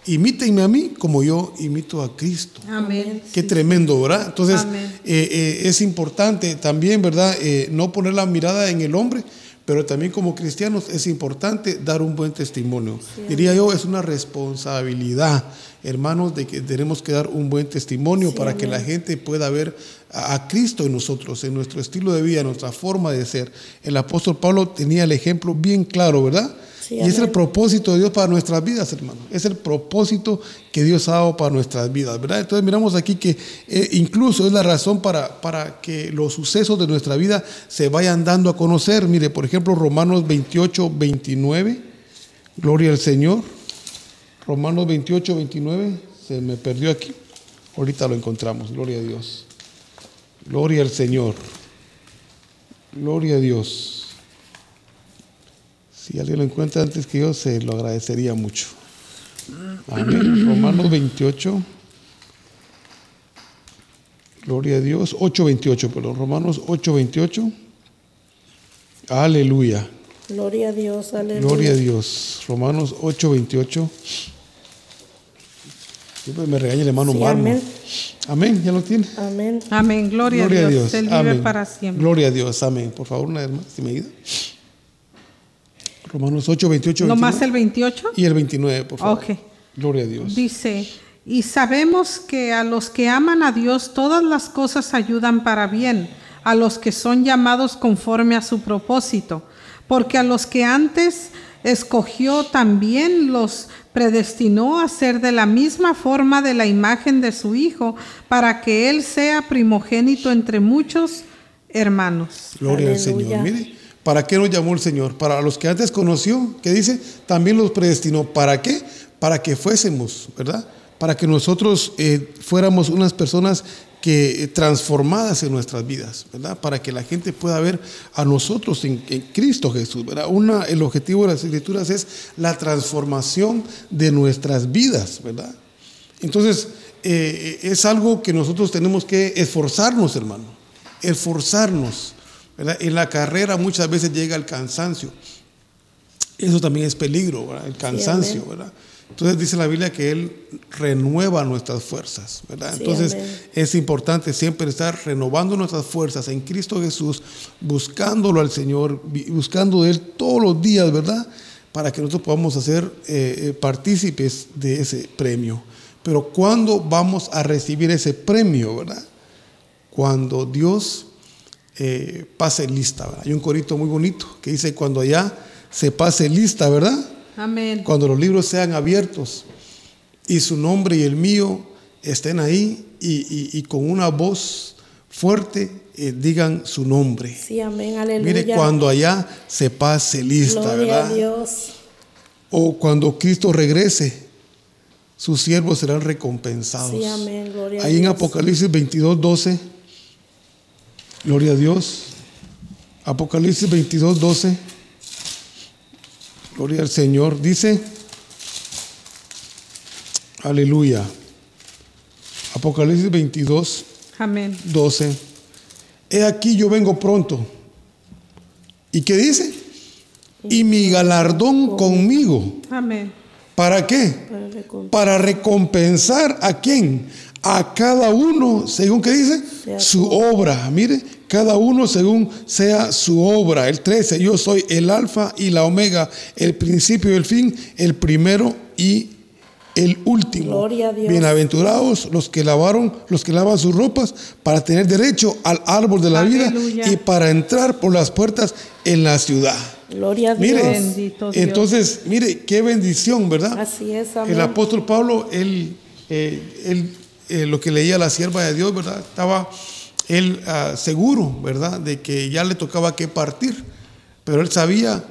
[SPEAKER 4] Imítenme a mí como yo imito a Cristo.
[SPEAKER 2] Amén.
[SPEAKER 4] Qué tremendo, ¿verdad? Entonces, eh, eh, es importante también, ¿verdad? Eh, no poner la mirada en el hombre, pero también como cristianos es importante dar un buen testimonio. Diría yo, es una responsabilidad, hermanos, de que tenemos que dar un buen testimonio para que la gente pueda ver a, Cristo en nosotros, en nuestro estilo de vida, en nuestra forma de ser. El apóstol Pablo tenía el ejemplo bien claro, ¿verdad? Y es el propósito de Dios para nuestras vidas, hermano. Es el propósito que Dios ha dado para nuestras vidas, ¿verdad? Entonces miramos aquí que eh, incluso es la razón para, para que los sucesos de nuestra vida se vayan dando a conocer. Mire, por ejemplo, Romanos 28, 29. Gloria al Señor. Romanos 28, 29. Se me perdió aquí. Ahorita lo encontramos. Gloria a Dios. Gloria al Señor. Gloria a Dios. Si alguien lo encuentra antes que yo, se lo agradecería mucho. Amén. Romanos 28. Gloria a Dios. 8.28, perdón. Romanos 8.28. Aleluya.
[SPEAKER 3] Gloria a Dios, aleluya.
[SPEAKER 4] Gloria a Dios. Romanos 8.28. Siempre me regaña el hermano sí, Amén. Amén, ya lo tiene.
[SPEAKER 3] Amén.
[SPEAKER 2] Amén, gloria, a Dios. Él vive para siempre.
[SPEAKER 4] Gloria a Dios, amén. Por favor, una vez más, si me ayuda. Romanos 8, 28.
[SPEAKER 2] ¿No más el 28?
[SPEAKER 4] Y el 29, por favor. Ok. Gloria a Dios.
[SPEAKER 2] Dice, y sabemos que a los que aman a Dios todas las cosas ayudan para bien, a los que son llamados conforme a su propósito, porque a los que antes escogió también los predestinó a ser de la misma forma de la imagen de su Hijo, para que Él sea primogénito entre muchos hermanos.
[SPEAKER 4] Gloria al Señor. Mire, ¿Para qué nos llamó el Señor? Para los que antes conoció, ¿qué dice? También los predestinó. ¿Para qué? Para que fuésemos, ¿verdad? Para que nosotros eh, fuéramos unas personas que eh, transformadas en nuestras vidas, ¿verdad? Para que la gente pueda ver a nosotros en, Cristo Jesús, ¿verdad? Una, el objetivo de las escrituras es la transformación de nuestras vidas, ¿verdad? Entonces, eh, es algo que nosotros tenemos que esforzarnos, hermano, esforzarnos en la carrera muchas veces llega el cansancio. Eso también es peligro, el cansancio, ¿verdad? Entonces dice la Biblia que Él renueva nuestras fuerzas, ¿verdad? Entonces es importante siempre estar renovando nuestras fuerzas en Cristo Jesús, buscándolo al Señor, buscando de Él todos los días, ¿verdad? Para que nosotros podamos hacer eh, eh, partícipes de ese premio. Pero ¿cuándo vamos a recibir ese premio, verdad? Cuando Dios eh, pase lista. Hay un corito muy bonito que dice, cuando ya se pase lista, ¿verdad?
[SPEAKER 2] Amén.
[SPEAKER 4] Cuando los libros sean abiertos y su nombre y el mío estén ahí y, con una voz fuerte eh, digan su nombre.
[SPEAKER 3] Sí, amén, aleluya.
[SPEAKER 4] Mire, cuando allá se pase lista, Gloria ¿verdad? A
[SPEAKER 3] Dios.
[SPEAKER 4] O cuando Cristo regrese, sus siervos serán recompensados.
[SPEAKER 3] Sí, amén, gloria
[SPEAKER 4] Ahí en Apocalipsis 22, 12 Gloria a Dios. Apocalipsis 22, 12. Gloria al Señor. Dice, aleluya. Apocalipsis 22,
[SPEAKER 2] Amén.
[SPEAKER 4] 12. He aquí yo vengo pronto. ¿Y qué dice? Y mi galardón conmigo.
[SPEAKER 2] Amén.
[SPEAKER 4] ¿Para qué? Para recompensar a quién? A cada uno, según que dice, su obra. Mire, cada uno según sea su obra. El 13, yo soy el alfa y la omega, el principio y el fin, el primero y el último.
[SPEAKER 3] Gloria a Dios.
[SPEAKER 4] Bienaventurados los que lavaron, los que lavan sus ropas para tener derecho al árbol de la vida y para entrar por las puertas en la ciudad.
[SPEAKER 3] Gloria a Dios.
[SPEAKER 4] Mire,
[SPEAKER 2] Bendito Dios.
[SPEAKER 4] entonces, mire, qué bendición, ¿verdad?
[SPEAKER 3] Así es, amén.
[SPEAKER 4] El apóstol Pablo, él, eh, él, eh, lo que leía la sierva de Dios, ¿verdad? Estaba él ah, seguro, ¿verdad? De que ya le tocaba que partir, pero él sabía,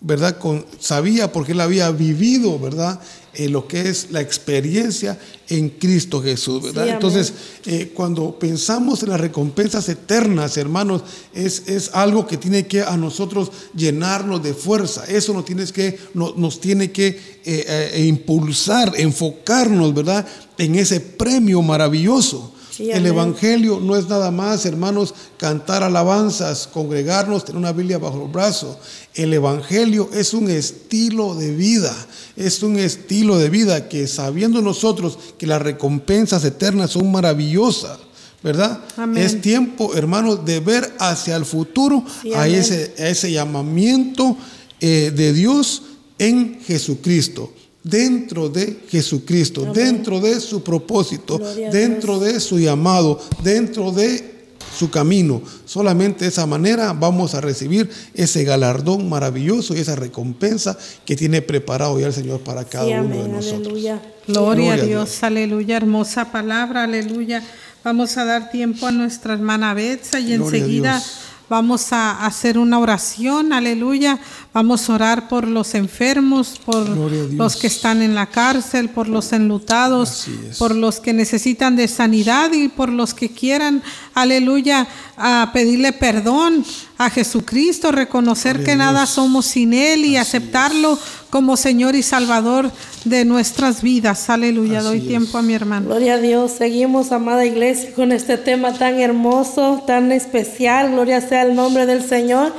[SPEAKER 4] ¿verdad? Con, sabía porque él había vivido, ¿verdad? Eh, lo que es la experiencia en Cristo Jesús, ¿verdad?
[SPEAKER 3] Sí.
[SPEAKER 4] Entonces, eh, cuando pensamos en las recompensas eternas, hermanos, es, es algo que tiene que a nosotros llenarnos de fuerza. Eso nos, tienes que, no- nos tiene que eh, impulsar, enfocarnos, ¿verdad? En ese premio maravilloso.
[SPEAKER 3] Sí,
[SPEAKER 4] El. Evangelio no es nada más, hermanos, cantar alabanzas, congregarnos, tener una Biblia bajo el brazo. El Evangelio es un estilo de vida, es un estilo de vida que sabiendo nosotros que las recompensas eternas son maravillosas, ¿verdad?
[SPEAKER 2] Amén.
[SPEAKER 4] Es tiempo, hermanos, de ver hacia el futuro,
[SPEAKER 3] Sí,
[SPEAKER 4] a,
[SPEAKER 3] amén.
[SPEAKER 4] ese, a ese llamamiento eh, de Dios en Jesucristo. Dentro de Jesucristo,
[SPEAKER 3] Amén.
[SPEAKER 4] dentro de su propósito, dentro de su llamado, dentro de su camino. Solamente de esa manera vamos a recibir ese galardón maravilloso y esa recompensa que tiene preparado ya el Señor para cada
[SPEAKER 3] Sí,
[SPEAKER 4] uno de nosotros.
[SPEAKER 3] Aleluya.
[SPEAKER 2] Gloria,
[SPEAKER 4] Gloria
[SPEAKER 2] a
[SPEAKER 4] a
[SPEAKER 2] Dios, aleluya, hermosa palabra, aleluya. Vamos a dar tiempo a nuestra hermana Betsa y
[SPEAKER 4] Gloria a
[SPEAKER 2] enseguida
[SPEAKER 4] Dios.
[SPEAKER 2] Vamos a hacer una oración, aleluya. Vamos a orar por los enfermos, por los que están en la cárcel, por los enlutados, por los que necesitan de sanidad y por los que quieran, aleluya, a pedirle perdón a Jesucristo, reconocer
[SPEAKER 4] Gloria
[SPEAKER 2] que nada somos sin Él y
[SPEAKER 4] Así
[SPEAKER 2] aceptarlo como Señor y Salvador de nuestras vidas. Aleluya.
[SPEAKER 4] Así
[SPEAKER 2] Doy
[SPEAKER 4] es.
[SPEAKER 2] tiempo a mi hermano.
[SPEAKER 3] Gloria a Dios. Seguimos, amada iglesia, con este tema tan hermoso, tan especial. Gloria sea el nombre del Señor.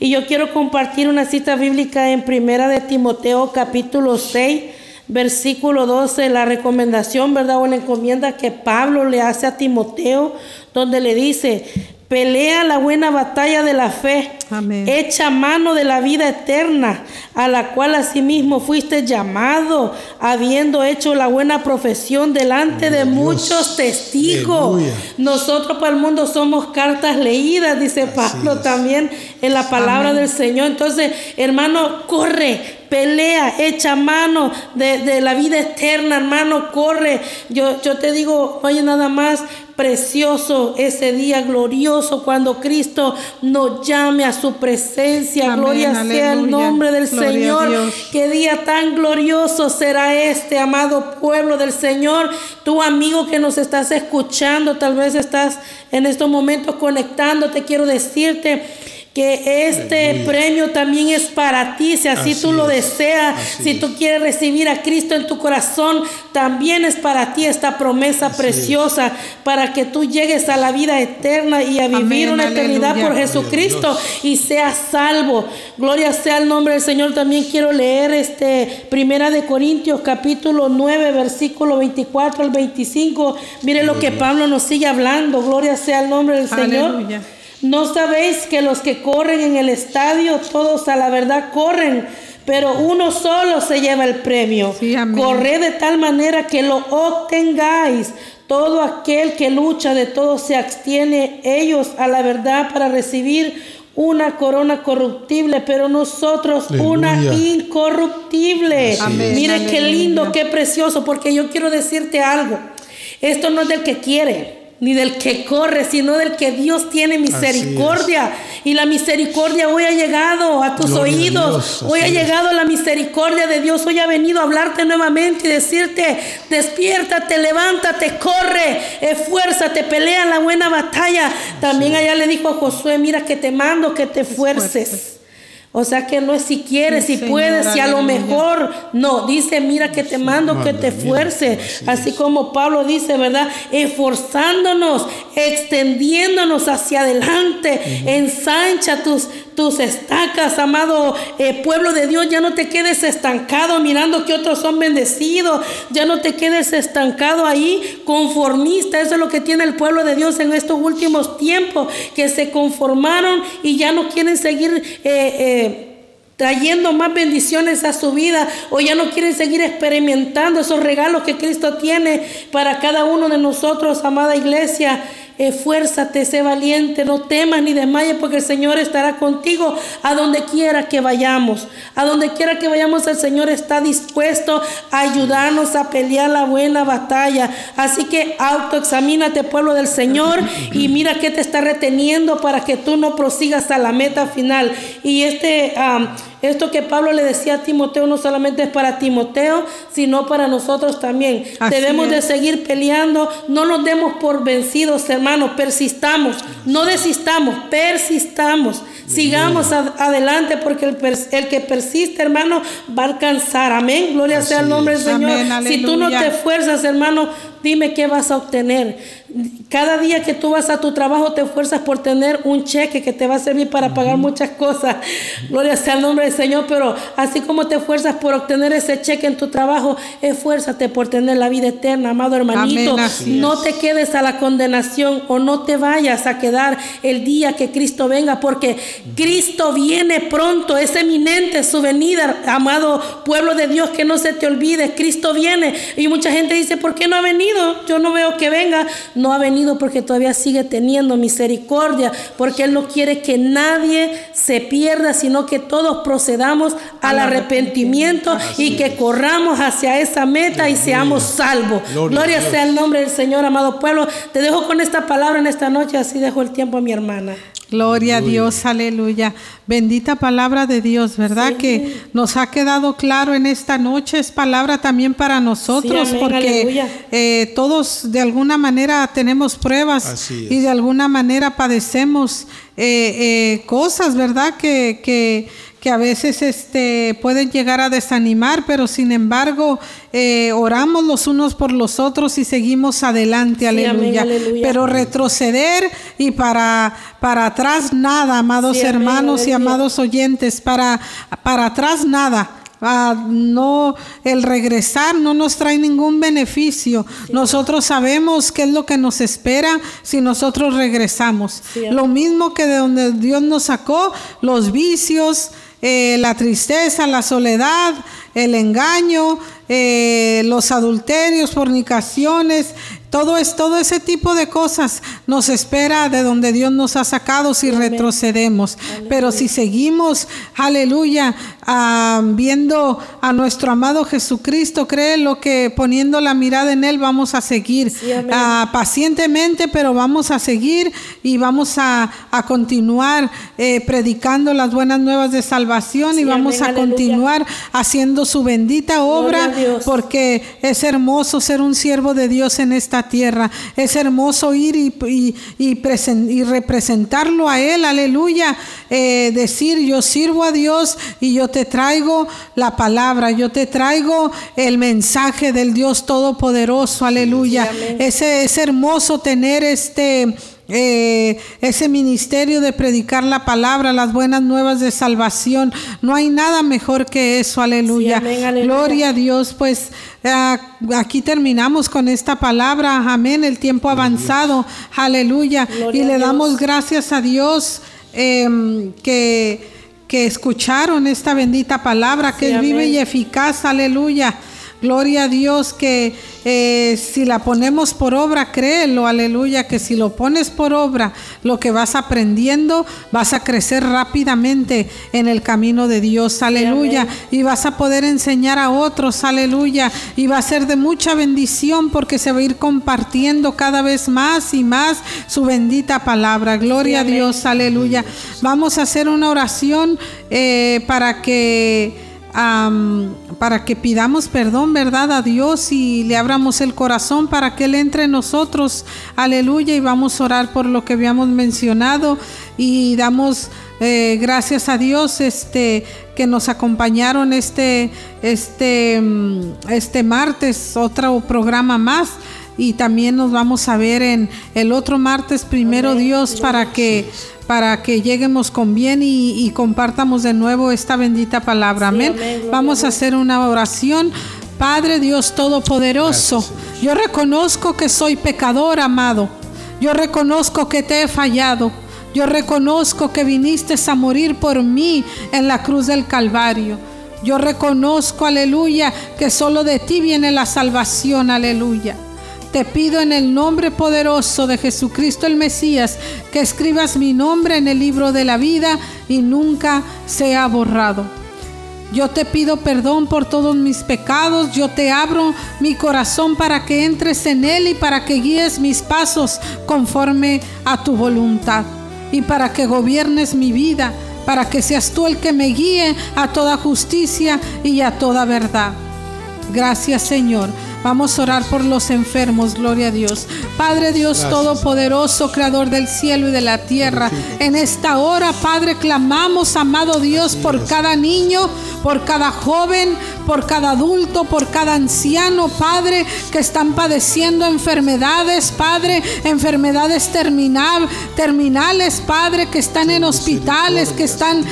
[SPEAKER 3] Y yo quiero compartir una cita bíblica en Primera de Timoteo, capítulo 6, versículo 12, la recomendación, ¿verdad? O la encomienda que Pablo le hace a Timoteo, donde le dice, pelea la buena batalla de la fe.
[SPEAKER 2] Amén.
[SPEAKER 3] Echa mano de la vida eterna, a la cual asimismo fuiste llamado, habiendo hecho la buena profesión delante de
[SPEAKER 4] Dios.
[SPEAKER 3] muchos testigos.
[SPEAKER 4] Aleluya.
[SPEAKER 3] Nosotros para el mundo somos cartas leídas, dice Pablo
[SPEAKER 4] es.
[SPEAKER 3] también en la palabra
[SPEAKER 2] Amén.
[SPEAKER 3] del Señor. Entonces, hermano, corre, pelea, echa mano de, de la vida eterna, hermano, corre. Yo, yo te digo, oye, nada más precioso ese día glorioso cuando Cristo nos llame a su presencia.
[SPEAKER 2] Amén,
[SPEAKER 3] Gloria sea el nombre del
[SPEAKER 2] Gloria
[SPEAKER 3] Señor. Qué día tan glorioso será este, amado pueblo del Señor. Tu amigo que nos estás escuchando, tal vez estás en estos momentos conectándote, quiero decirte que este
[SPEAKER 4] Aleluya.
[SPEAKER 3] premio también es para ti, si así,
[SPEAKER 4] Así
[SPEAKER 3] tú lo
[SPEAKER 4] es,
[SPEAKER 3] deseas,
[SPEAKER 4] así
[SPEAKER 3] si
[SPEAKER 4] es.
[SPEAKER 3] tú quieres recibir a Cristo en tu corazón, también es para ti esta promesa
[SPEAKER 4] Así
[SPEAKER 3] preciosa para que tú llegues a la vida eterna y a vivir
[SPEAKER 2] Amén,
[SPEAKER 3] una eternidad por Jesucristo y seas salvo. Gloria sea el nombre del Señor. También quiero leer este Primera de Corintios capítulo 9 versículo 24 al 25. Mire lo que Pablo nos sigue hablando. Gloria sea el nombre del Señor. ¿No sabéis que los que corren en el estadio, todos a la verdad corren, pero uno solo se lleva el premio?
[SPEAKER 2] Sí.
[SPEAKER 3] Corred de tal manera que lo obtengáis. Todo aquel que lucha de todo se abstiene ellos a la verdad para recibir una corona corruptible, pero nosotros una incorruptible.
[SPEAKER 2] Amén,
[SPEAKER 3] Mire qué lindo, qué precioso, porque yo quiero decirte algo. Esto no es del que quiere, ni del que corre, sino del que Dios tiene misericordia. Y la misericordia hoy ha llegado a tus
[SPEAKER 4] Gloria
[SPEAKER 3] oídos. Hoy ha llegado la misericordia de Dios. Hoy ha venido a hablarte nuevamente y decirte, despiértate, levántate, corre, esfuérzate, pelea la buena batalla. También allá le dijo a Josué, mira que te mando que te esfuerces. O sea que no es si quieres,
[SPEAKER 2] Sí,
[SPEAKER 3] si puedes, si a lo mejor. No, dice, mira que te mando que te esfuerces.
[SPEAKER 4] así
[SPEAKER 3] como Pablo dice, ¿verdad? Esforzándonos, extendiéndonos hacia adelante. Ensancha tus, tus estacas, amado eh, pueblo de Dios. Ya no te quedes estancado mirando que otros son bendecidos. Ya no te quedes estancado ahí, conformista. Eso es lo que tiene el pueblo de Dios en estos últimos tiempos, que se conformaron y ya no quieren seguir. eh, eh, trayendo más bendiciones a su vida o ya no quieren seguir experimentando esos regalos que Cristo tiene para cada uno de nosotros, amada iglesia. Esfuérzate, sé valiente, no temas ni desmayes porque el Señor estará contigo a donde quiera que vayamos. A donde quiera que vayamos el Señor está dispuesto a ayudarnos a pelear la buena batalla. Así que autoexamínate pueblo del Señor y mira qué te está reteniendo para que tú no prosigas a la meta final. Y este... Esto que Pablo le decía a Timoteo no solamente es para Timoteo, sino para nosotros también. Debemos de seguir peleando, no nos demos por vencidos, hermanos, persistamos, no desistamos, persistamos. Sigamos adelante porque el, el, que persiste, hermano, va a alcanzar. Amén. Gloria sea el nombre del Señor. si tú no te esfuerzas, hermano, dime qué vas a obtener. Cada día que tú vas a tu trabajo te esfuerzas por tener un cheque que te va a servir para pagar muchas cosas. Gloria sea el nombre del Señor, pero así como te esfuerzas por obtener ese cheque en tu trabajo, esfuérzate por tener la vida eterna, amado hermanito. no te quedes a la condenación o no te vayas a quedar el día que Cristo venga, porque Cristo viene pronto, es eminente su venida, amado pueblo de Dios, que no se te olvide, Cristo viene. Y mucha gente dice, ¿por qué no ha venido? Yo no veo que venga. No ha venido porque todavía sigue teniendo misericordia, porque Él no quiere que nadie se pierda, sino que todos procedamos al arrepentimiento y que corramos hacia esa meta y seamos salvos. Gloria sea el nombre del Señor, amado pueblo. Te dejo con esta palabra en esta noche, así dejo el tiempo a mi hermana.
[SPEAKER 2] Gloria a Dios, aleluya. Bendita palabra de Dios, ¿verdad? Que nos ha quedado claro en esta noche. Es palabra también para nosotros, porque eh, todos de alguna manera tenemos pruebas y de alguna manera padecemos eh, eh, cosas, ¿verdad? Que, que que a veces este, pueden llegar a desanimar, pero sin embargo eh, oramos los unos por los otros y seguimos adelante, aleluya. Pero retroceder y para, para atrás nada, amados hermanos y amados oyentes, para, para atrás nada. Ah, no, el regresar no nos trae ningún beneficio. Nosotros sabemos qué es lo que nos espera si nosotros regresamos. lo mismo que de donde Dios nos sacó, los vicios, eh, la tristeza, la soledad, el engaño, eh, los adulterios, fornicaciones, todo, es, todo ese tipo de cosas nos espera de donde Dios nos ha sacado si retrocedemos. Pero si seguimos, aleluya, ah, viendo a nuestro amado Jesucristo, créelo que poniendo la mirada en Él vamos a seguir ah, pacientemente, pero vamos a seguir y vamos a, continuar eh, predicando las buenas nuevas de salvación y vamos a continuar haciendo su bendita obra porque es hermoso ser un siervo de Dios en esta tierra. Es hermoso ir y, y, representarlo a Él, aleluya. Eh, decir, yo sirvo a Dios y yo te traigo la palabra, yo te traigo el mensaje del Dios Todopoderoso, aleluya. Ese, es hermoso tener este eh, ese ministerio de predicar la palabra, las buenas nuevas de salvación. No hay nada mejor que eso, aleluya. Gloria a Dios, pues eh, aquí terminamos con esta palabra, amén, el tiempo avanzado, aleluya. y le damos gracias a Dios em, que, que escucharon esta bendita palabra, que es vive y eficaz, aleluya. Gloria a Dios que eh, si la ponemos por obra, créelo, aleluya, que si lo pones por obra, lo que vas aprendiendo, vas a crecer rápidamente en el camino de Dios, aleluya, y vas a poder enseñar a otros, aleluya, y va a ser de mucha bendición porque se va a ir compartiendo cada vez más y más su bendita palabra. Gloria a Dios, aleluya. Vamos a hacer una oración eh, para que para que pidamos perdón, ¿verdad? A Dios y le abramos el corazón para que Él entre en nosotros. Aleluya. Y vamos a orar por lo que habíamos mencionado y damos eh, gracias a Dios este, que nos acompañaron este, este, mm, este martes, otro programa más y también nos vamos a ver en el otro martes primero Dios para que para que lleguemos con bien y, compartamos de nuevo esta bendita palabra. amén. Vamos a hacer una oración. Padre Dios Todopoderoso, yo reconozco que soy pecador, amado. Yo reconozco que te he fallado. Yo reconozco que viniste a morir por mí en la cruz del Calvario. Yo reconozco, aleluya, que solo de ti viene la salvación, aleluya. Te pido en el nombre poderoso de Jesucristo el Mesías que escribas mi nombre en el libro de la vida y nunca sea borrado. Yo te pido perdón por todos mis pecados. Yo te abro mi corazón para que entres en él y para que guíes mis pasos conforme a tu voluntad y para que gobiernes mi vida, para que seas tú el que me guíe a toda justicia y a toda verdad. Gracias Señor. Vamos a orar por los enfermos, gloria a Dios. Padre Dios Todopoderoso, Creador del cielo y de la tierra, en esta hora, Padre, clamamos, amado Dios, por cada niño, por cada joven, por cada adulto, por cada anciano, Padre, que están padeciendo enfermedades, Padre, enfermedades terminal, terminales, Padre, que están en hospitales, que están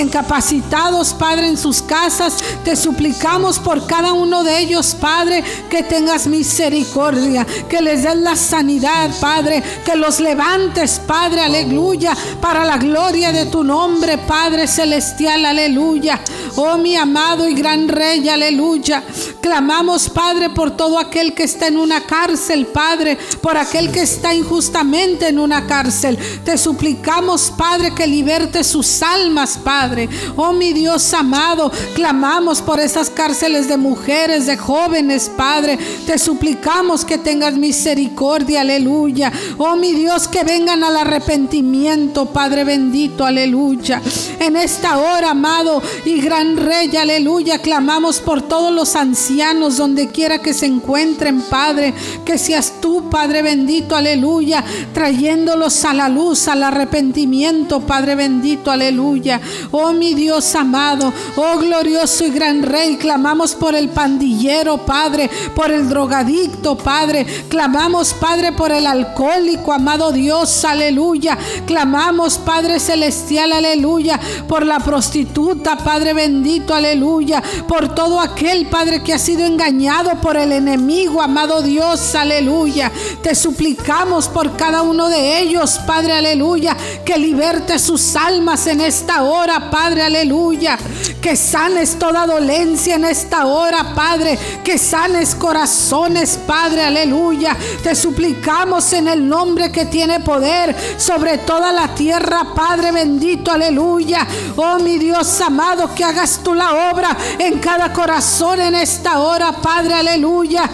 [SPEAKER 2] incapacitados, Padre, en sus casas. Te suplicamos por cada uno de ellos, Padre, que tengas misericordia, que les des la sanidad, Padre, que los levantes, Padre, aleluya, para la gloria de tu nombre, Padre celestial, aleluya. Oh mi amado y gran Rey, aleluya. Clamamos, Padre, por todo aquel que está en una cárcel, Padre, por aquel que está injustamente en una cárcel. Te suplicamos, Padre, que liberte sus almas, Padre. Oh mi Dios amado, clamamos por esas cárceles de mujeres, de jóvenes, Padre te suplicamos que tengas misericordia, aleluya. Oh mi Dios, que vengan al arrepentimiento, Padre bendito, aleluya. En esta hora, amado y gran Rey, aleluya, clamamos por todos los ancianos, donde quiera que se encuentren, Padre. Que seas tú, Padre bendito, aleluya, trayéndolos a la luz, al arrepentimiento, Padre bendito, aleluya. Oh mi Dios amado, oh glorioso y gran Rey, clamamos por el pandillero, Padre, por el drogadicto, Padre. Clamamos, Padre, por el alcohólico, amado Dios, aleluya. Clamamos, Padre celestial, aleluya, por la prostituta, Padre bendito, aleluya. Por todo aquel, Padre, que ha sido engañado por el enemigo, amado Dios, aleluya. Te suplicamos por cada uno de ellos, Padre, aleluya, que liberte sus almas en esta hora, Padre, aleluya. Que sanes toda dolencia en esta hora, Padre. Que sanes corazones, Padre, aleluya. Te suplicamos en el nombre que tiene poder sobre toda la tierra, Padre bendito, aleluya. Oh mi Dios amado, que hagas tú la obra en cada corazón en esta hora, Padre, aleluya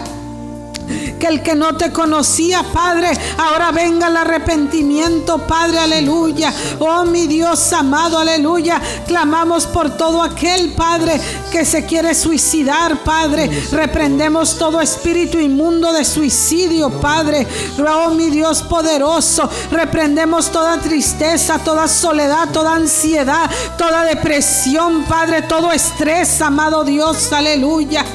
[SPEAKER 2] que el que no te conocía, Padre, ahora venga el arrepentimiento, Padre, aleluya. Oh mi Dios amado, aleluya. Clamamos por todo aquel, Padre, que se quiere suicidar, Padre. Reprendemos todo espíritu inmundo de suicidio, Padre. Oh mi Dios poderoso, reprendemos toda tristeza, toda soledad, toda ansiedad, toda depresión, Padre, todo estrés, amado Dios, aleluya.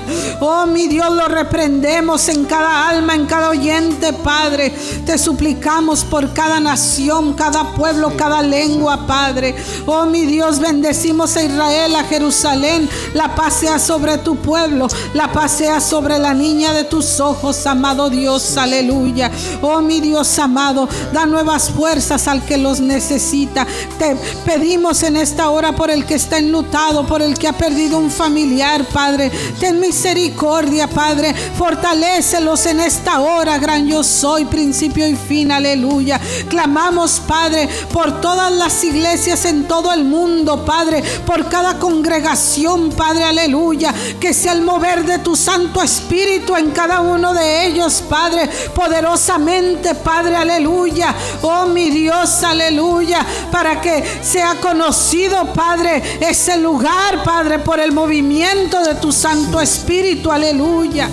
[SPEAKER 2] Oh mi Dios, lo reprendemos en cada alma, en cada oyente, Padre. Te suplicamos por cada nación, cada pueblo, cada lengua, Padre. Oh mi Dios, bendecimos a Israel, a Jerusalén. La paz sea sobre tu pueblo, la paz sea sobre la niña de tus ojos, amado Dios, aleluya. Oh mi Dios amado, da nuevas fuerzas al que los necesita. Te pedimos en esta hora por el que está enlutado, por el que ha perdido un familiar, Padre. Ten misericordia, Padre. Fortalécelos en esta hora, gran yo soy, principio y fin, aleluya. Clamamos, Padre, por todas las iglesias en todo el mundo, Padre, por cada congregación, Padre, aleluya. Que sea el mover de tu Santo Espíritu en cada uno de ellos, Padre, poderosamente, Padre, aleluya. Oh, mi Dios, aleluya, para que sea conocido, Padre, ese lugar, Padre, por el movimiento de tu Santo Espíritu, aleluya.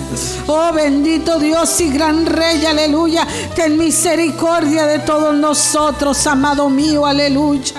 [SPEAKER 2] Oh, bendito Dios y gran Rey, aleluya. Ten misericordia de todos nosotros, amado mío, aleluya.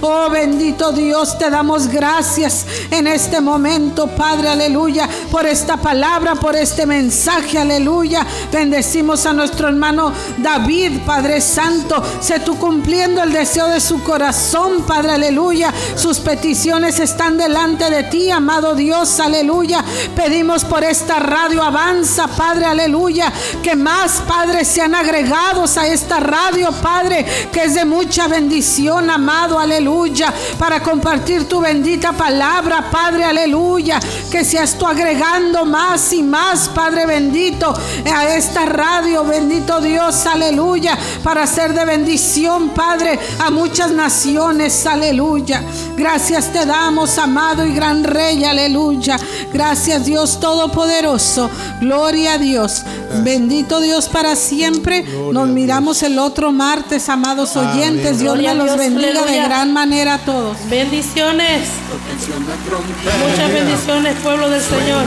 [SPEAKER 2] Oh bendito Dios, te damos gracias en este momento, Padre, aleluya, por esta palabra, por este mensaje, aleluya. Bendecimos a nuestro hermano David, Padre Santo. Sé tú cumpliendo el deseo de su corazón, Padre, aleluya. Sus peticiones están delante de ti, amado Dios, aleluya. Pedimos por esta radio avanza, Padre, aleluya, que más, Padre, sean agregados a esta radio, Padre, que es de mucha bendición, amado, aleluya, para compartir tu bendita palabra, Padre, aleluya, que seas tú agregando más y más, Padre bendito, a esta radio, bendito Dios, aleluya, para ser de bendición, Padre, a muchas naciones, aleluya. Gracias te damos, amado y gran Rey, aleluya. Gracias Dios Todopoderoso, gloria a Dios. Bendito Dios para siempre. Nos miramos el otro martes, amados
[SPEAKER 4] Amén.
[SPEAKER 2] oyentes. Dios me los
[SPEAKER 3] Dios,
[SPEAKER 2] bendiga de gran manera a todos.
[SPEAKER 3] Bendiciones. Muchas bendiciones, pueblo del Señor.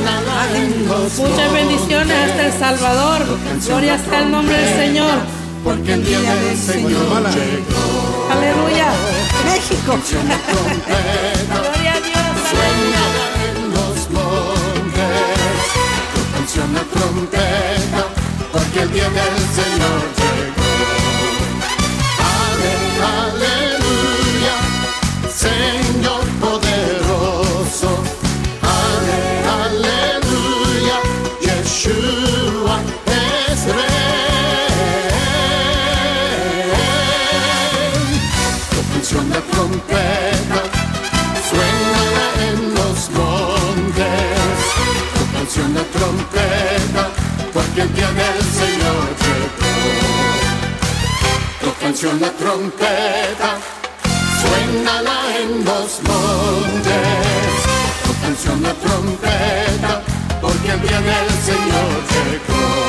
[SPEAKER 3] Muchas bendiciones hasta El Salvador. Gloria sea el nombre del Señor.
[SPEAKER 1] Porque el día del Señor llegó.
[SPEAKER 3] Aleluya.
[SPEAKER 2] México.
[SPEAKER 3] Gloria a Dios.
[SPEAKER 1] Trompeta, porque el día del Señor. Trompeta, porque el día del Señor llegó. Tu canción de trompeta, suénala en los montes. Tu canción de trompeta, porque el día del Señor llegó.